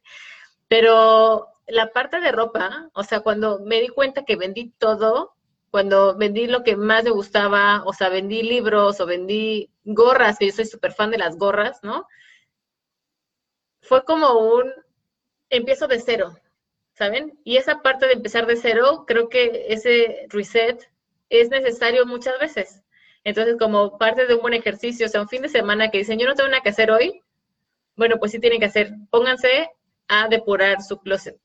Pero la parte de ropa, o sea, cuando me di cuenta que vendí todo, cuando vendí lo que más me gustaba, o sea, vendí libros o vendí gorras, que yo soy súper fan de las gorras, ¿no? Fue como un empiezo de cero, ¿saben? Y esa parte de empezar de cero, creo que ese reset es necesario muchas veces. Entonces, como parte de un buen ejercicio, o sea, un fin de semana que dicen, yo no tengo nada que hacer hoy, bueno, pues sí tienen que hacer. Pónganse a depurar su closet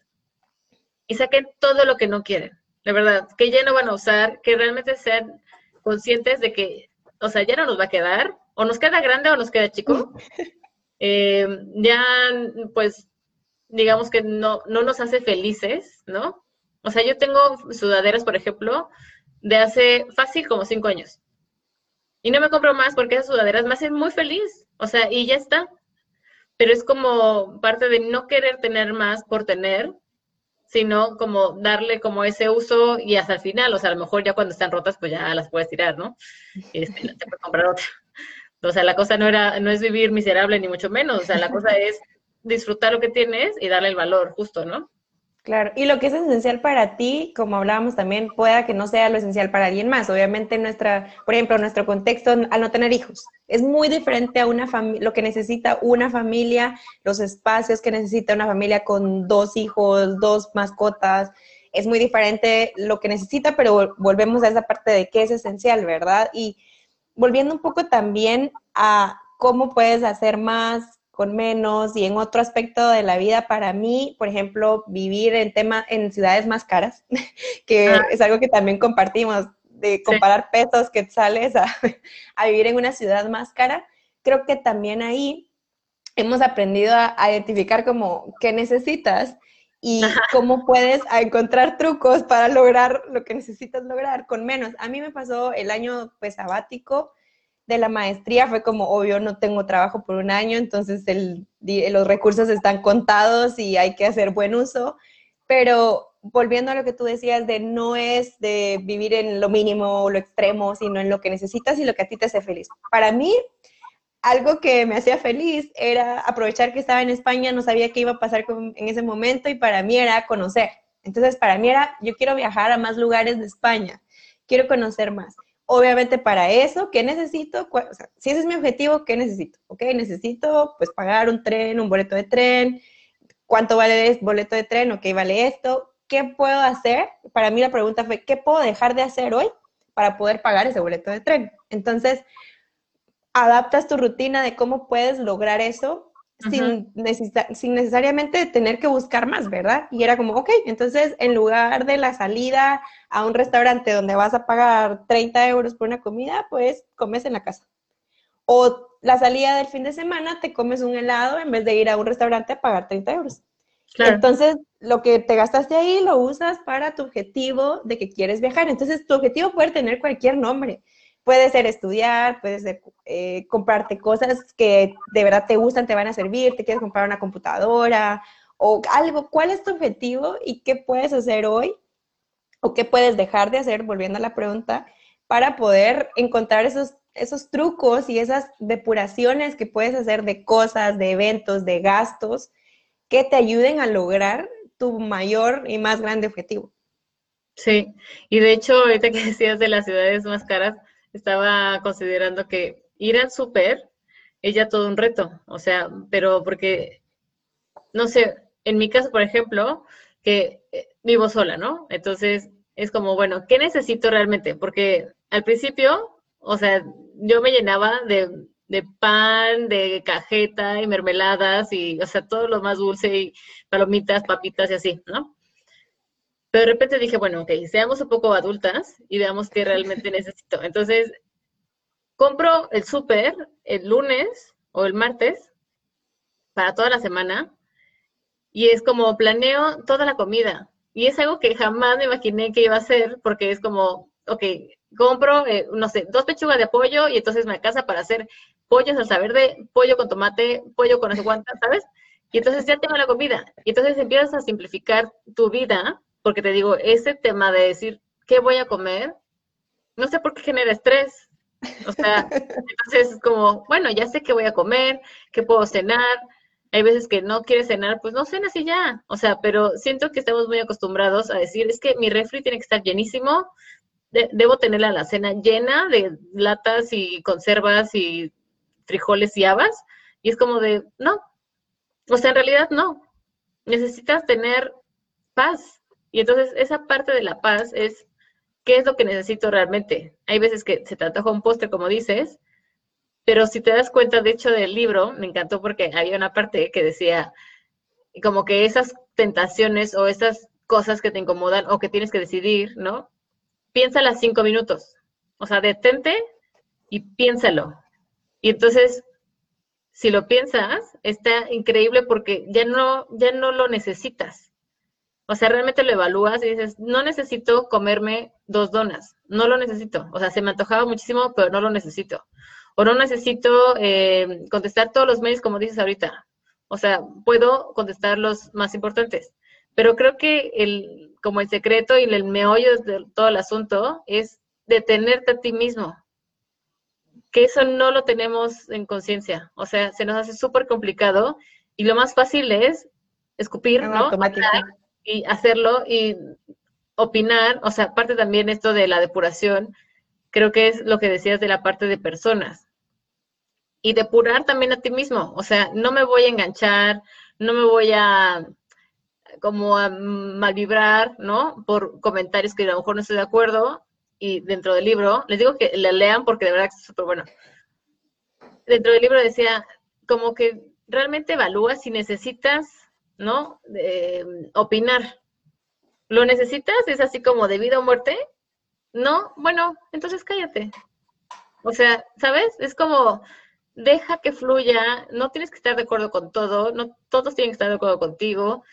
y saquen todo lo que no quieren la verdad, que ya no van a usar, que realmente sean conscientes de que, o sea, ya no nos va a quedar, o nos queda grande o nos queda chico. Eh, ya, pues, digamos que no, no nos hace felices, ¿no? O sea, yo tengo sudaderas, por ejemplo, de hace fácil como cinco años. Y no me compro más porque esas sudaderas me hacen muy feliz. O sea, y ya está. Pero es como parte de no querer tener más por tener, sino como darle como ese uso y hasta el final. O sea, a lo mejor ya cuando están rotas, pues ya las puedes tirar, ¿no? Este, te puedes comprar otra. O sea, la cosa no era, no es vivir miserable ni mucho menos. O sea, la cosa es disfrutar lo que tienes y darle el valor justo, ¿no? Claro, y lo que es esencial para ti, como hablábamos también, pueda que no sea lo esencial para alguien más. Obviamente, nuestra, por ejemplo, nuestro contexto al no tener hijos es muy diferente a una lo que necesita una familia, los espacios que necesita una familia con dos hijos, dos mascotas. Es muy diferente lo que necesita, pero volvemos a esa parte de qué es esencial, ¿verdad? Y volviendo un poco también a cómo puedes hacer más, con menos y en otro aspecto de la vida para mí, por ejemplo, vivir en tema en ciudades más caras, que ah. es algo que también compartimos de comparar pesos que sales a, a, vivir en una ciudad más cara, creo que también ahí hemos aprendido a, identificar como qué necesitas y cómo puedes encontrar trucos para lograr lo que necesitas lograr con menos. A mí me pasó el año pues sabático, de la maestría fue como, obvio, no tengo trabajo por un año, entonces el, los recursos están contados y hay que hacer buen uso, pero volviendo a lo que tú decías de no es de vivir en lo mínimo o lo extremo, sino en lo que necesitas y lo que a ti te hace feliz. Para mí, algo que me hacía feliz era aprovechar que estaba en España, no sabía qué iba a pasar en ese momento y para mí era conocer. Entonces, para mí era, yo quiero viajar a más lugares de España, quiero conocer más. Obviamente para eso, ¿qué necesito? O sea, si ese es mi objetivo, ¿qué necesito? ¿Ok? Necesito pues pagar un tren, un boleto de tren. ¿Cuánto vale el boleto de tren? ¿Ok? Vale esto. ¿Qué puedo hacer? Para mí la pregunta fue, ¿qué puedo dejar de hacer hoy para poder pagar ese boleto de tren? Entonces, adaptas tu rutina de cómo puedes lograr eso sin, sin, necesariamente tener que buscar más, ¿verdad? Y era como, ok, entonces en lugar de la salida a un restaurante donde vas a pagar 30 euros por una comida, pues comes en la casa. O la salida del fin de semana, te comes un helado en vez de ir a un restaurante a pagar 30 euros. Entonces, lo que te gastaste ahí lo usas para tu objetivo de que quieres viajar. Entonces, tu objetivo puede tener cualquier nombre. Puede ser estudiar, puede ser eh, comprarte cosas que de verdad te gustan, te van a servir, te quieres comprar una computadora o algo. ¿Cuál es tu objetivo y qué puedes hacer hoy o qué puedes dejar de hacer, volviendo a la pregunta, para poder encontrar esos, esos trucos y esas depuraciones que puedes hacer de cosas, de eventos, de gastos, que te ayuden a lograr tu mayor y más grande objetivo. Sí, y de hecho, ahorita que decías de las ciudades más caras, estaba considerando que ir al súper es ya todo un reto, o sea, pero porque, no sé, en mi caso, por ejemplo, que eh, vivo sola, ¿no? Entonces, es como, bueno, ¿qué necesito realmente? Porque al principio, o sea, yo me llenaba de, de pan, de cajeta y mermeladas y, o sea, todo lo más dulce y palomitas, papitas y así, ¿no? Pero de repente dije, bueno, ok, seamos un poco adultas y veamos qué realmente necesito. Entonces, compro el súper el lunes o el martes para toda la semana y es como planeo toda la comida. Y es algo que jamás me imaginé que iba a hacer porque es como, ok, compro, eh, no sé, dos pechugas de pollo y entonces me casa para hacer pollo salsa verde, pollo con tomate, pollo con no ¿sabes? Y entonces ya tengo la comida. Y entonces empiezas a simplificar tu vida porque te digo, ese tema de decir, ¿qué voy a comer? No sé por qué genera estrés. O sea, entonces es como, bueno, ya sé qué voy a comer, qué puedo cenar. Hay veces que no quieres cenar, pues no cenas y ya. O sea, pero siento que estamos muy acostumbrados a decir, es que mi refri tiene que estar llenísimo, debo tener la cena llena de latas y conservas y frijoles y habas. Y es como de, no. O sea, en realidad no. Necesitas tener paz, y entonces esa parte de la paz es qué es lo que necesito realmente. Hay veces que se te antoja un postre, como dices, pero si te das cuenta, de hecho, del libro, me encantó porque había una parte que decía como que esas tentaciones o esas cosas que te incomodan o que tienes que decidir, ¿no? Piénsala cinco minutos. O sea, detente y piénsalo. Y entonces, si lo piensas, está increíble porque ya no, ya no lo necesitas. O sea, realmente lo evalúas y dices, no necesito comerme dos donas, no lo necesito. O sea, se me antojaba muchísimo, pero no lo necesito. O no necesito eh, contestar todos los mails como dices ahorita. O sea, puedo contestar los más importantes. Pero creo que el, como el secreto y el meollo de todo el asunto es detenerte a ti mismo. Que eso no lo tenemos en conciencia. O sea, se nos hace súper complicado y lo más fácil es escupir, ¿no? Y hacerlo y opinar. O sea, aparte también esto de la depuración, creo que es lo que decías de la parte de personas. Y depurar también a ti mismo. O sea, no me voy a enganchar, no me voy a como a malvibrar, ¿no? Por comentarios que a lo mejor no estoy de acuerdo y dentro del libro, les digo que la lean porque de verdad es súper bueno. Dentro del libro decía, como que realmente evalúa si necesitas, ¿no? opinar. ¿Lo necesitas? ¿Es así como de vida o muerte? No, bueno, entonces cállate. O sea, ¿sabes? Es como, deja que fluya, no tienes que estar de acuerdo con todo, no todos tienen que estar de acuerdo contigo,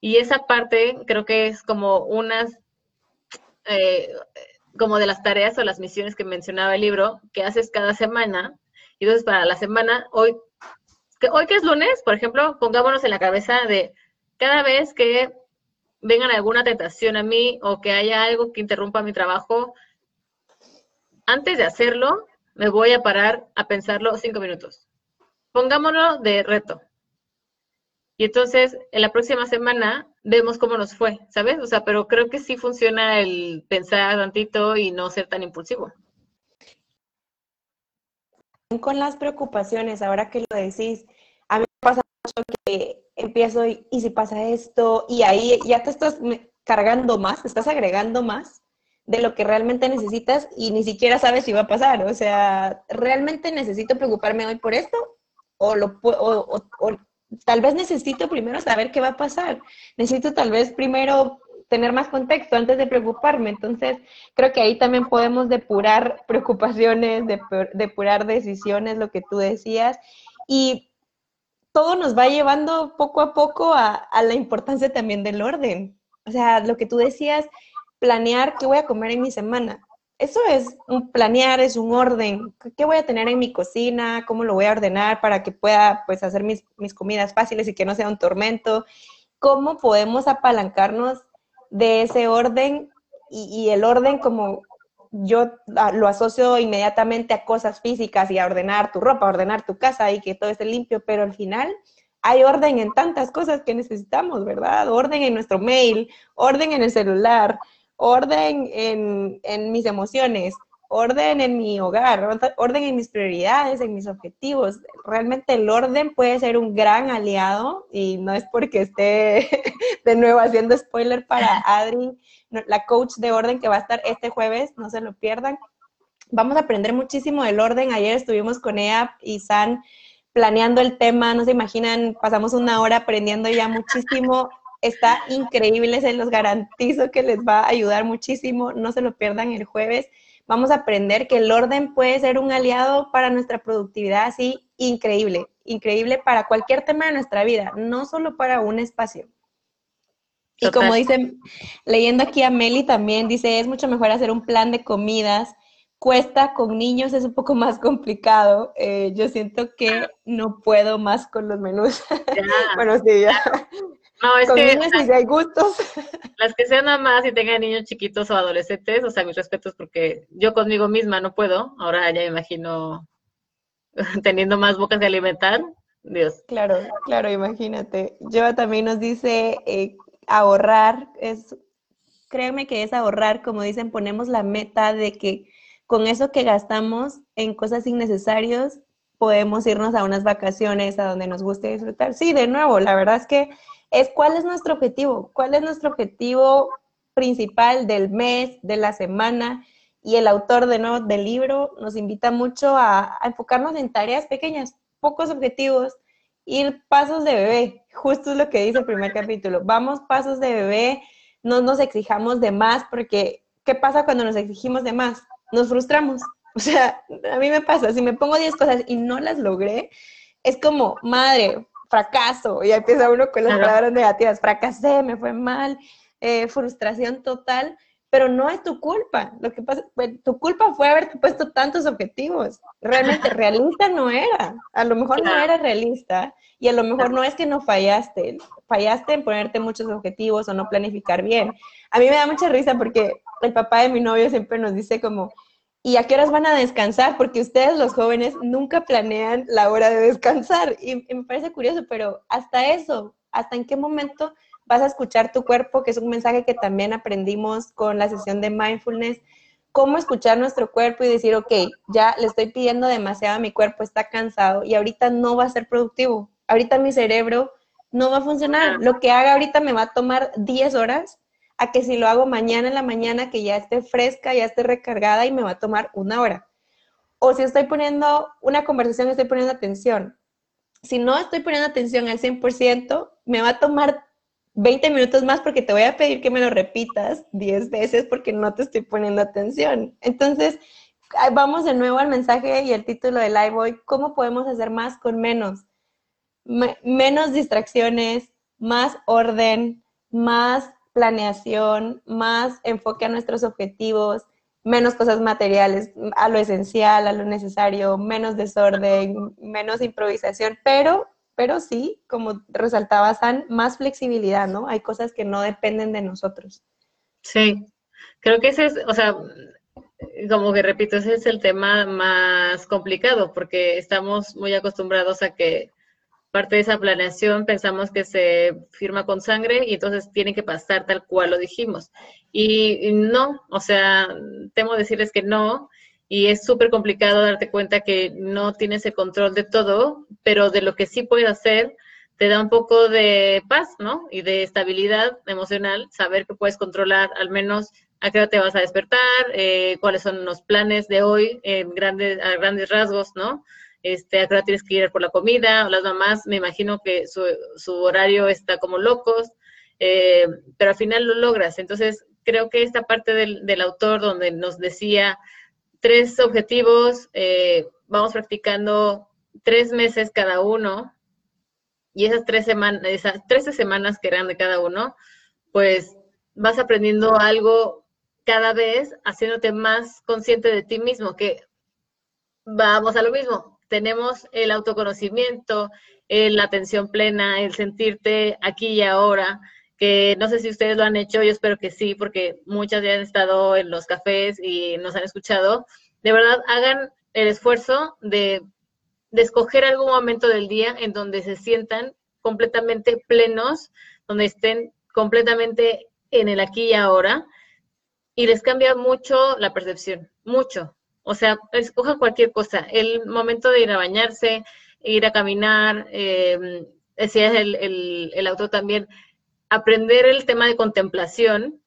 y esa parte creo que es como unas, eh, como de las tareas o las misiones que mencionaba el libro, que haces cada semana. Y entonces para la semana, hoy, hoy que es lunes, por ejemplo, pongámonos en la cabeza de cada vez que vengan alguna tentación a mí o que haya algo que interrumpa mi trabajo, antes de hacerlo, me voy a parar a pensarlo cinco minutos. Pongámonos de reto. Y entonces, en la próxima semana vemos cómo nos fue, ¿sabes? O sea, pero creo que sí funciona el pensar tantito y no ser tan impulsivo. Con las preocupaciones, ahora que lo decís, pasa mucho que empiezo y, y si pasa esto, y ahí ya te estás cargando más, te estás agregando más de lo que realmente necesitas y ni siquiera sabes si va a pasar. O sea, ¿realmente necesito preocuparme hoy por esto? ¿O, lo, o, o tal vez necesito primero saber qué va a pasar. Necesito tal vez primero tener más contexto antes de preocuparme. Entonces, creo que ahí también podemos depurar preocupaciones, depurar decisiones, lo que tú decías. Y todo nos va llevando poco a poco a, la importancia también del orden. O sea, lo que tú decías, planear qué voy a comer en mi semana eso es un planear, es un orden. ¿Qué voy a tener en mi cocina? ¿Cómo lo voy a ordenar para que pueda pues hacer mis, comidas fáciles y que no sea un tormento? ¿Cómo podemos apalancarnos de ese orden? Y, el orden como yo lo asocio inmediatamente a cosas físicas y a ordenar tu ropa, ordenar tu casa y que todo esté limpio, pero al final hay orden en tantas cosas que necesitamos, ¿verdad? Orden en nuestro mail, orden en el celular, orden en, mis emociones, orden en mi hogar, orden en mis prioridades, en mis objetivos. Realmente el orden puede ser un gran aliado y no es porque esté de nuevo haciendo spoiler para Adri, la coach de orden que va a estar este jueves, no se lo pierdan. Vamos a aprender muchísimo del orden. Ayer estuvimos con ella y San planeando el tema, no se imaginan, pasamos una hora aprendiendo ya muchísimo Está increíble, se los garantizo que les va a ayudar muchísimo. No se lo pierdan el jueves. Vamos a aprender que el orden puede ser un aliado para nuestra productividad así increíble, increíble para cualquier tema de nuestra vida, no solo para un espacio. Y como dicen, leyendo aquí a Meli también, dice, es mucho mejor hacer un plan de comidas. Cuesta con niños, es un poco más complicado. Eh, yo siento que no puedo más con los menús. bueno, sí, ya. No, es que. hay gustos. Las que sean mamás y tengan niños chiquitos o adolescentes, o sea, mis respetos porque yo conmigo misma no puedo. Ahora ya me imagino teniendo más bocas que alimentar. Dios. Claro, claro, imagínate. Lleva también nos dice eh, ahorrar, es, créeme que es ahorrar, como dicen, ponemos la meta de que con eso que gastamos en cosas innecesarias podemos irnos a unas vacaciones a donde nos guste disfrutar. Sí, de nuevo, la verdad es que es cuál es nuestro objetivo, cuál es nuestro objetivo principal del mes, de la semana. Y el autor de nuevo del libro nos invita mucho a, enfocarnos en tareas pequeñas, pocos objetivos, ir pasos de bebé. Justo es lo que dice el primer capítulo. Vamos pasos de bebé, no nos exijamos de más, porque ¿qué pasa cuando nos exigimos de más? Nos frustramos. O sea, a mí me pasa, si me pongo 10 cosas y no las logré, es como, madre, fracaso, y empieza uno con las palabras negativas, fracasé, me fue mal, eh, frustración total, pero no es tu culpa. Lo que pasa, pues, tu culpa fue haberte puesto tantos objetivos. Realmente realista no era. A lo mejor no era realista y a lo mejor no es que no fallaste. Fallaste en ponerte muchos objetivos o no planificar bien. A mí me da mucha risa porque el papá de mi novio siempre nos dice como, ¿y a qué horas van a descansar? Porque ustedes los jóvenes nunca planean la hora de descansar. Y, y me parece curioso, pero hasta eso, hasta en qué momento vas a escuchar tu cuerpo, que es un mensaje que también aprendimos con la sesión de mindfulness, cómo escuchar nuestro cuerpo y decir, ok, ya le estoy pidiendo demasiado a mi cuerpo, está cansado y ahorita no va a ser productivo, ahorita mi cerebro no va a funcionar, lo que haga ahorita me va a tomar 10 horas a que si lo hago mañana en la mañana que ya esté fresca, ya esté recargada y me va a tomar una hora. O si estoy poniendo una conversación, estoy poniendo atención. Si no estoy poniendo atención al 100%, me va a tomar 20 minutos más porque te voy a pedir que me lo repitas 10 veces porque no te estoy poniendo atención. Entonces, vamos de nuevo al mensaje y el título del live hoy, ¿cómo podemos hacer más con menos? menos distracciones, más orden, más planeación, más enfoque a nuestros objetivos, menos cosas materiales, a lo esencial, a lo necesario, menos desorden, menos improvisación, pero pero sí, como resaltaba San, más flexibilidad, ¿no? Hay cosas que no dependen de nosotros. Sí, creo que ese es, o sea, como que repito, ese es el tema más complicado porque estamos muy acostumbrados a que parte de esa planeación pensamos que se firma con sangre y entonces tiene que pasar tal cual lo dijimos. Y, no, o sea, temo decirles que no, y es súper complicado darte cuenta que no tienes el control de todo, pero de lo que sí puedes hacer te da un poco de paz, ¿no? Y de estabilidad emocional, saber que puedes controlar al menos a qué hora te vas a despertar, eh, cuáles son los planes de hoy en grandes, a grandes rasgos, ¿no? Este, tienes que ir por la comida, las mamás, me imagino que su, su horario está como locos, eh, pero al final lo logras. Entonces, creo que esta parte del, del autor donde nos decía tres objetivos, eh, vamos practicando tres meses cada uno, y esas tres semanas, esas 13 semanas que eran de cada uno, pues vas aprendiendo algo cada vez, haciéndote más consciente de ti mismo, que vamos a lo mismo, tenemos el autoconocimiento, la atención plena, el sentirte aquí y ahora, que no sé si ustedes lo han hecho, yo espero que sí, porque muchas ya han estado en los cafés y nos han escuchado. De verdad, hagan el esfuerzo de, escoger algún momento del día en donde se sientan completamente plenos, donde estén completamente en el aquí y ahora, y les cambia mucho la percepción, mucho. O sea, escojan cualquier cosa, el momento de ir a bañarse, ir a caminar, eh, decía el, el, el autor también, aprender el tema de contemplación,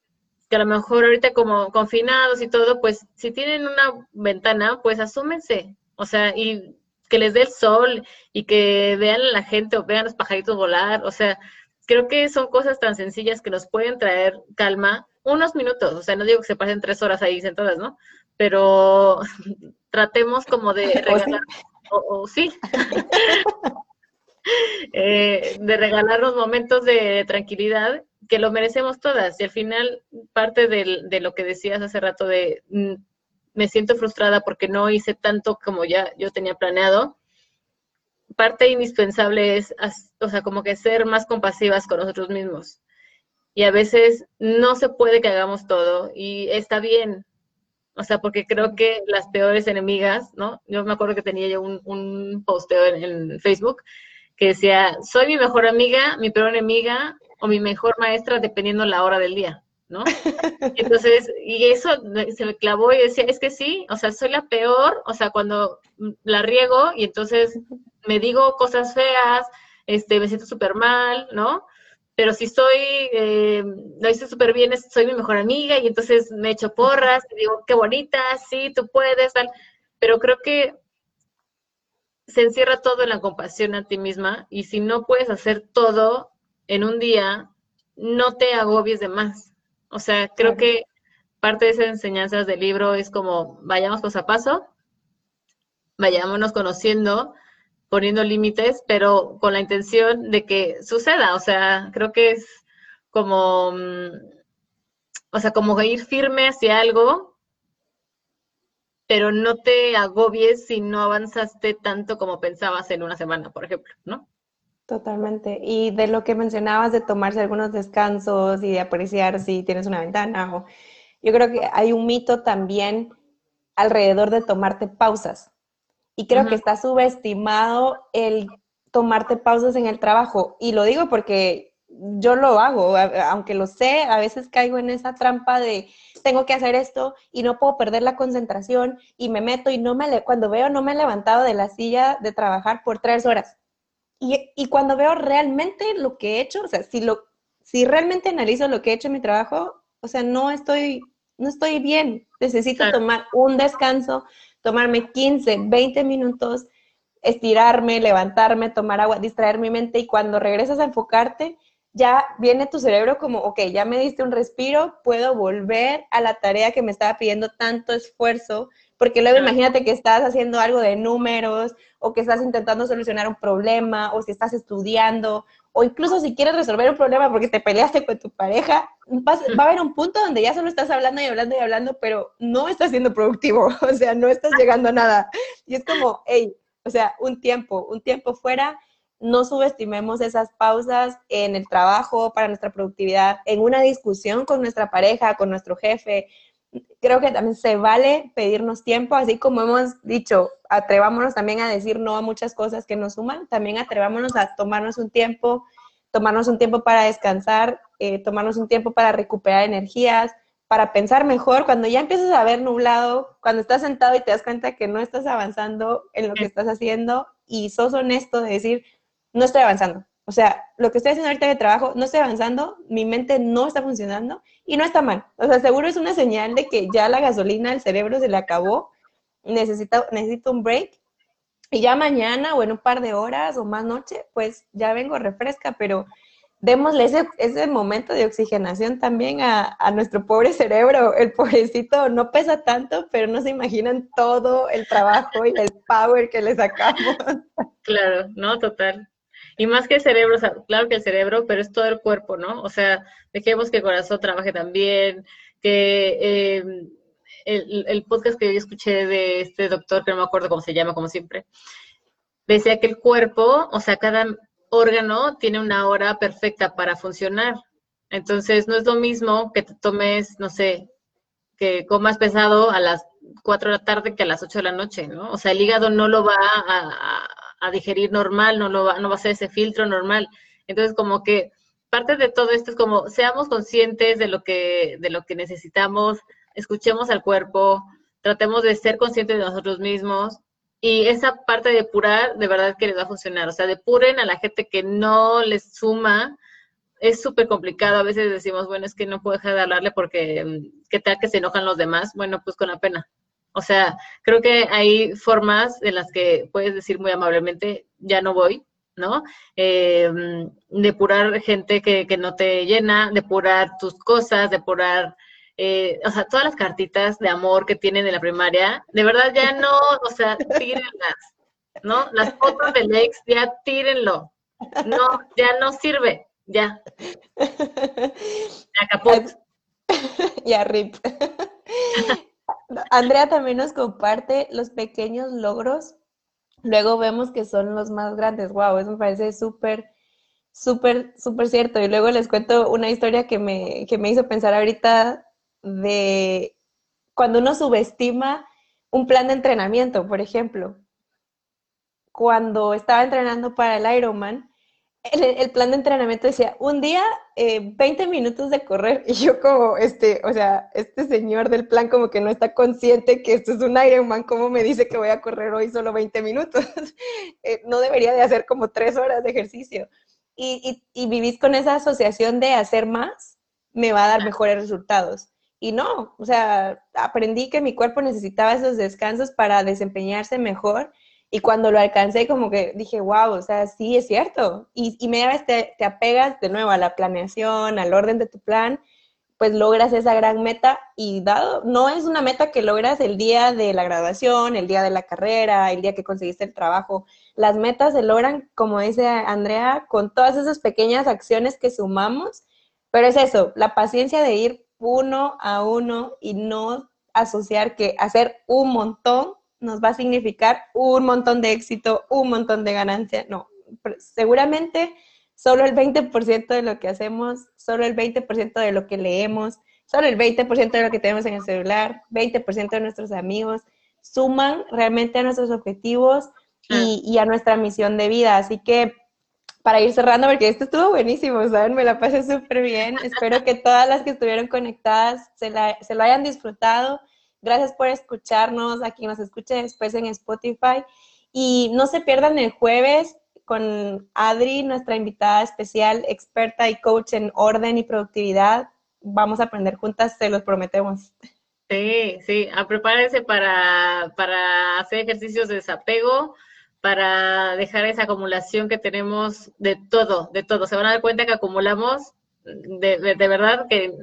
que a lo mejor ahorita como confinados y todo, pues si tienen una ventana, pues asúmense, o sea, y que les dé el sol y que vean a la gente o vean los pajaritos volar, o sea, creo que son cosas tan sencillas que nos pueden traer calma unos minutos, o sea, no digo que se pasen tres horas ahí sentadas, ¿no? Pero tratemos como de regalar, o, sí, eh, de regalar los momentos de tranquilidad que lo merecemos todas. Y al final, parte de, lo que decías hace rato de mm, me siento frustrada porque no hice tanto como ya yo tenía planeado, parte indispensable es, o sea, como que ser más compasivas con nosotros mismos. Y a veces no se puede que hagamos todo y está bien. O sea, porque creo que las peores enemigas, ¿no? Yo me acuerdo que tenía yo un, un posteo en Facebook que decía, soy mi mejor amiga, mi peor enemiga o mi mejor maestra dependiendo la hora del día, ¿no? Entonces, y eso se me clavó y decía, es que sí, o sea, soy la peor, o sea, cuando la riego y entonces me digo cosas feas, este, me siento súper mal, ¿no? Pero si estoy, eh, lo hice súper bien, soy mi mejor amiga y entonces me echo porras, y digo, qué bonita, sí, tú puedes, tal. Pero creo que se encierra todo en la compasión a ti misma y si no puedes hacer todo en un día, no te agobies de más. O sea, creo que parte de esas enseñanzas del libro es como vayamos paso a paso, vayámonos conociendo, poniendo límites, pero con la intención de que suceda. O sea, creo que es como, mm, o sea, como ir firme hacia algo, pero no te agobies si no avanzaste tanto como pensabas en una semana, por ejemplo, ¿no? Totalmente. Y de lo que mencionabas de tomarse algunos descansos y de apreciar si tienes una ventana o yo creo que hay un mito también alrededor de tomarte pausas. Y creo que está subestimado el tomarte pausas en el trabajo. Y lo digo porque yo lo hago, aunque lo sé, a veces caigo en esa trampa de tengo que hacer esto y no puedo perder la concentración y me meto y no me cuando veo no me he levantado de la silla de trabajar por tres horas y, cuando veo realmente lo que he hecho, o sea, si, lo, si realmente analizo lo que he hecho en mi trabajo, o sea, no estoy, no estoy bien. Necesito tomar un descanso, tomarme 15, 20 minutos, estirarme, levantarme, tomar agua, distraer mi mente y cuando regresas a enfocarte, ya viene tu cerebro como, ok, ya me diste un respiro, puedo volver a la tarea que me estaba pidiendo tanto esfuerzo, porque luego imagínate que estás haciendo algo de números o que estás intentando solucionar un problema o si estás estudiando o incluso si quieres resolver un problema porque te peleaste con tu pareja, va, a haber un punto donde ya solo estás hablando y hablando y hablando, pero no estás siendo productivo, o sea, no estás llegando a nada. Y es como, hey, o sea, un tiempo, un tiempo fuera, no subestimemos esas pausas en el trabajo, para nuestra productividad, en una discusión con nuestra pareja, con nuestro jefe, creo que también se vale pedirnos tiempo, así como hemos dicho, atrevámonos también a decir no a muchas cosas que nos suman, también atrevámonos a tomarnos un tiempo, tomarnos un tiempo para descansar, eh, tomarnos un tiempo para recuperar energías, para pensar mejor, cuando ya empiezas a ver nublado, cuando estás sentado y te das cuenta que no estás avanzando en lo que estás haciendo y sos honesto de decir, no estoy avanzando, o sea, lo que estoy haciendo ahorita de trabajo, no estoy avanzando, mi mente no está funcionando y no está mal. O sea, seguro es una señal de que ya la gasolina al cerebro se le acabó, necesito, necesito un break y ya mañana o en un par de horas o más noche, pues ya vengo refresca, pero démosle ese, ese momento de oxigenación también a, a, nuestro pobre cerebro. El pobrecito no pesa tanto, pero no se imaginan todo el trabajo y el power que le sacamos. Claro, no, total. Y más que el cerebro, o sea, claro que el cerebro, pero es todo el cuerpo, ¿no? O sea, dejemos que el corazón trabaje también, que eh, el, podcast que yo escuché de este doctor, que no me acuerdo cómo se llama, como siempre, decía que el cuerpo, o sea, cada órgano tiene una hora perfecta para funcionar. Entonces, no es lo mismo que te tomes, no sé, que comas pesado a las 4 de la tarde que a las 8 de la noche, ¿no? O sea, el hígado no lo va a a digerir normal, no, lo va, no va a ser ese filtro normal. Entonces, como que parte de todo esto es como seamos conscientes de lo que, de lo que necesitamos, escuchemos al cuerpo, tratemos de ser conscientes de nosotros mismos y esa parte de depurar de verdad que les va a funcionar. O sea, depuren a la gente que no les suma. Es súper complicado. A veces decimos, bueno, es que no puedo dejar de hablarle porque mm, qué tal que se enojan los demás. Bueno, pues con la pena. O sea, creo que hay formas en las que puedes decir muy amablemente, ya no voy, ¿no? Eh, depurar gente que, que, no te llena, depurar tus cosas, depurar, eh, o sea, todas las cartitas de amor que tienen en la primaria, de verdad ya no, o sea, tírenlas, ¿no? Las fotos de ex, ya tírenlo. No, ya no sirve, ya. Ya Ya rip. Andrea también nos comparte los pequeños logros. Luego vemos que son los más grandes. Wow, eso me parece súper, súper, súper cierto. Y luego les cuento una historia que me, que me hizo pensar ahorita de cuando uno subestima un plan de entrenamiento, por ejemplo. Cuando estaba entrenando para el Ironman, el, plan de entrenamiento decía, un día, 20 eh, minutos de correr. Y yo como, este, o sea, este señor del plan como que no está consciente que esto es un Ironman, ¿cómo me dice que voy a correr hoy solo 20 minutos? Eh, no debería de hacer como tres horas de ejercicio. Y, y, y vivís con esa asociación de hacer más, me va a dar mejores resultados. Y no, o sea, aprendí que mi cuerpo necesitaba esos descansos para desempeñarse mejor y cuando lo alcancé, como que dije, wow, o sea, sí es cierto. Y, y media vez te, te, apegas de nuevo a la planeación, al orden de tu plan, pues logras esa gran meta y dado, no es una meta que logras el día de la graduación, el día de la carrera, el día que conseguiste el trabajo. Las metas se logran, como dice Andrea, con todas esas pequeñas acciones que sumamos, pero es eso, la paciencia de ir uno a uno y no asociar que hacer un montón nos va a significar un montón de éxito, un montón de ganancia. No, seguramente solo el 20% de lo que hacemos, solo el 20% de lo que leemos, solo el 20% de lo que tenemos en el celular, 20% de nuestros amigos, suman realmente a nuestros objetivos y, y, a nuestra misión de vida. Así que para ir cerrando, porque esto estuvo buenísimo, ¿saben? Me la pasé súper bien. Espero que todas las que estuvieron conectadas se, la, se lo hayan disfrutado. Gracias por escucharnos, a quien nos escuche después en Spotify. Y no se pierdan el jueves con Adri, nuestra invitada especial, experta y coach en orden y productividad. Vamos a aprender juntas, se los prometemos. Sí, sí, a prepárense para, para hacer ejercicios de desapego, para dejar esa acumulación que tenemos de todo, de todo. Se van a dar cuenta que acumulamos de, de, verdad que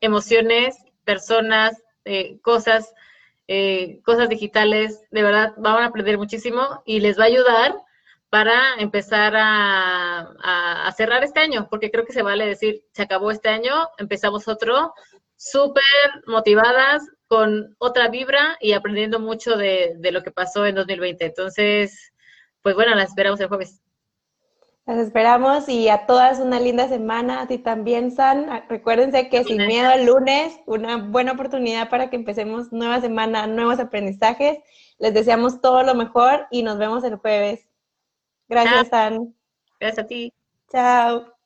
emociones, personas, eh, cosas, eh, cosas digitales, de verdad van a aprender muchísimo y les va a ayudar para empezar a, cerrar este año, porque creo que se vale decir, se acabó este año, empezamos otro, súper motivadas, con otra vibra y aprendiendo mucho de, de, lo que pasó en 2020. Entonces, pues bueno, las esperamos el jueves. Las esperamos y a todas una linda semana, a ti también, San. Recuérdense que sin miedo al lunes, una buena oportunidad para que empecemos nueva semana, nuevos aprendizajes. Les deseamos todo lo mejor y nos vemos el jueves. Gracias, San. Gracias a ti. Chao.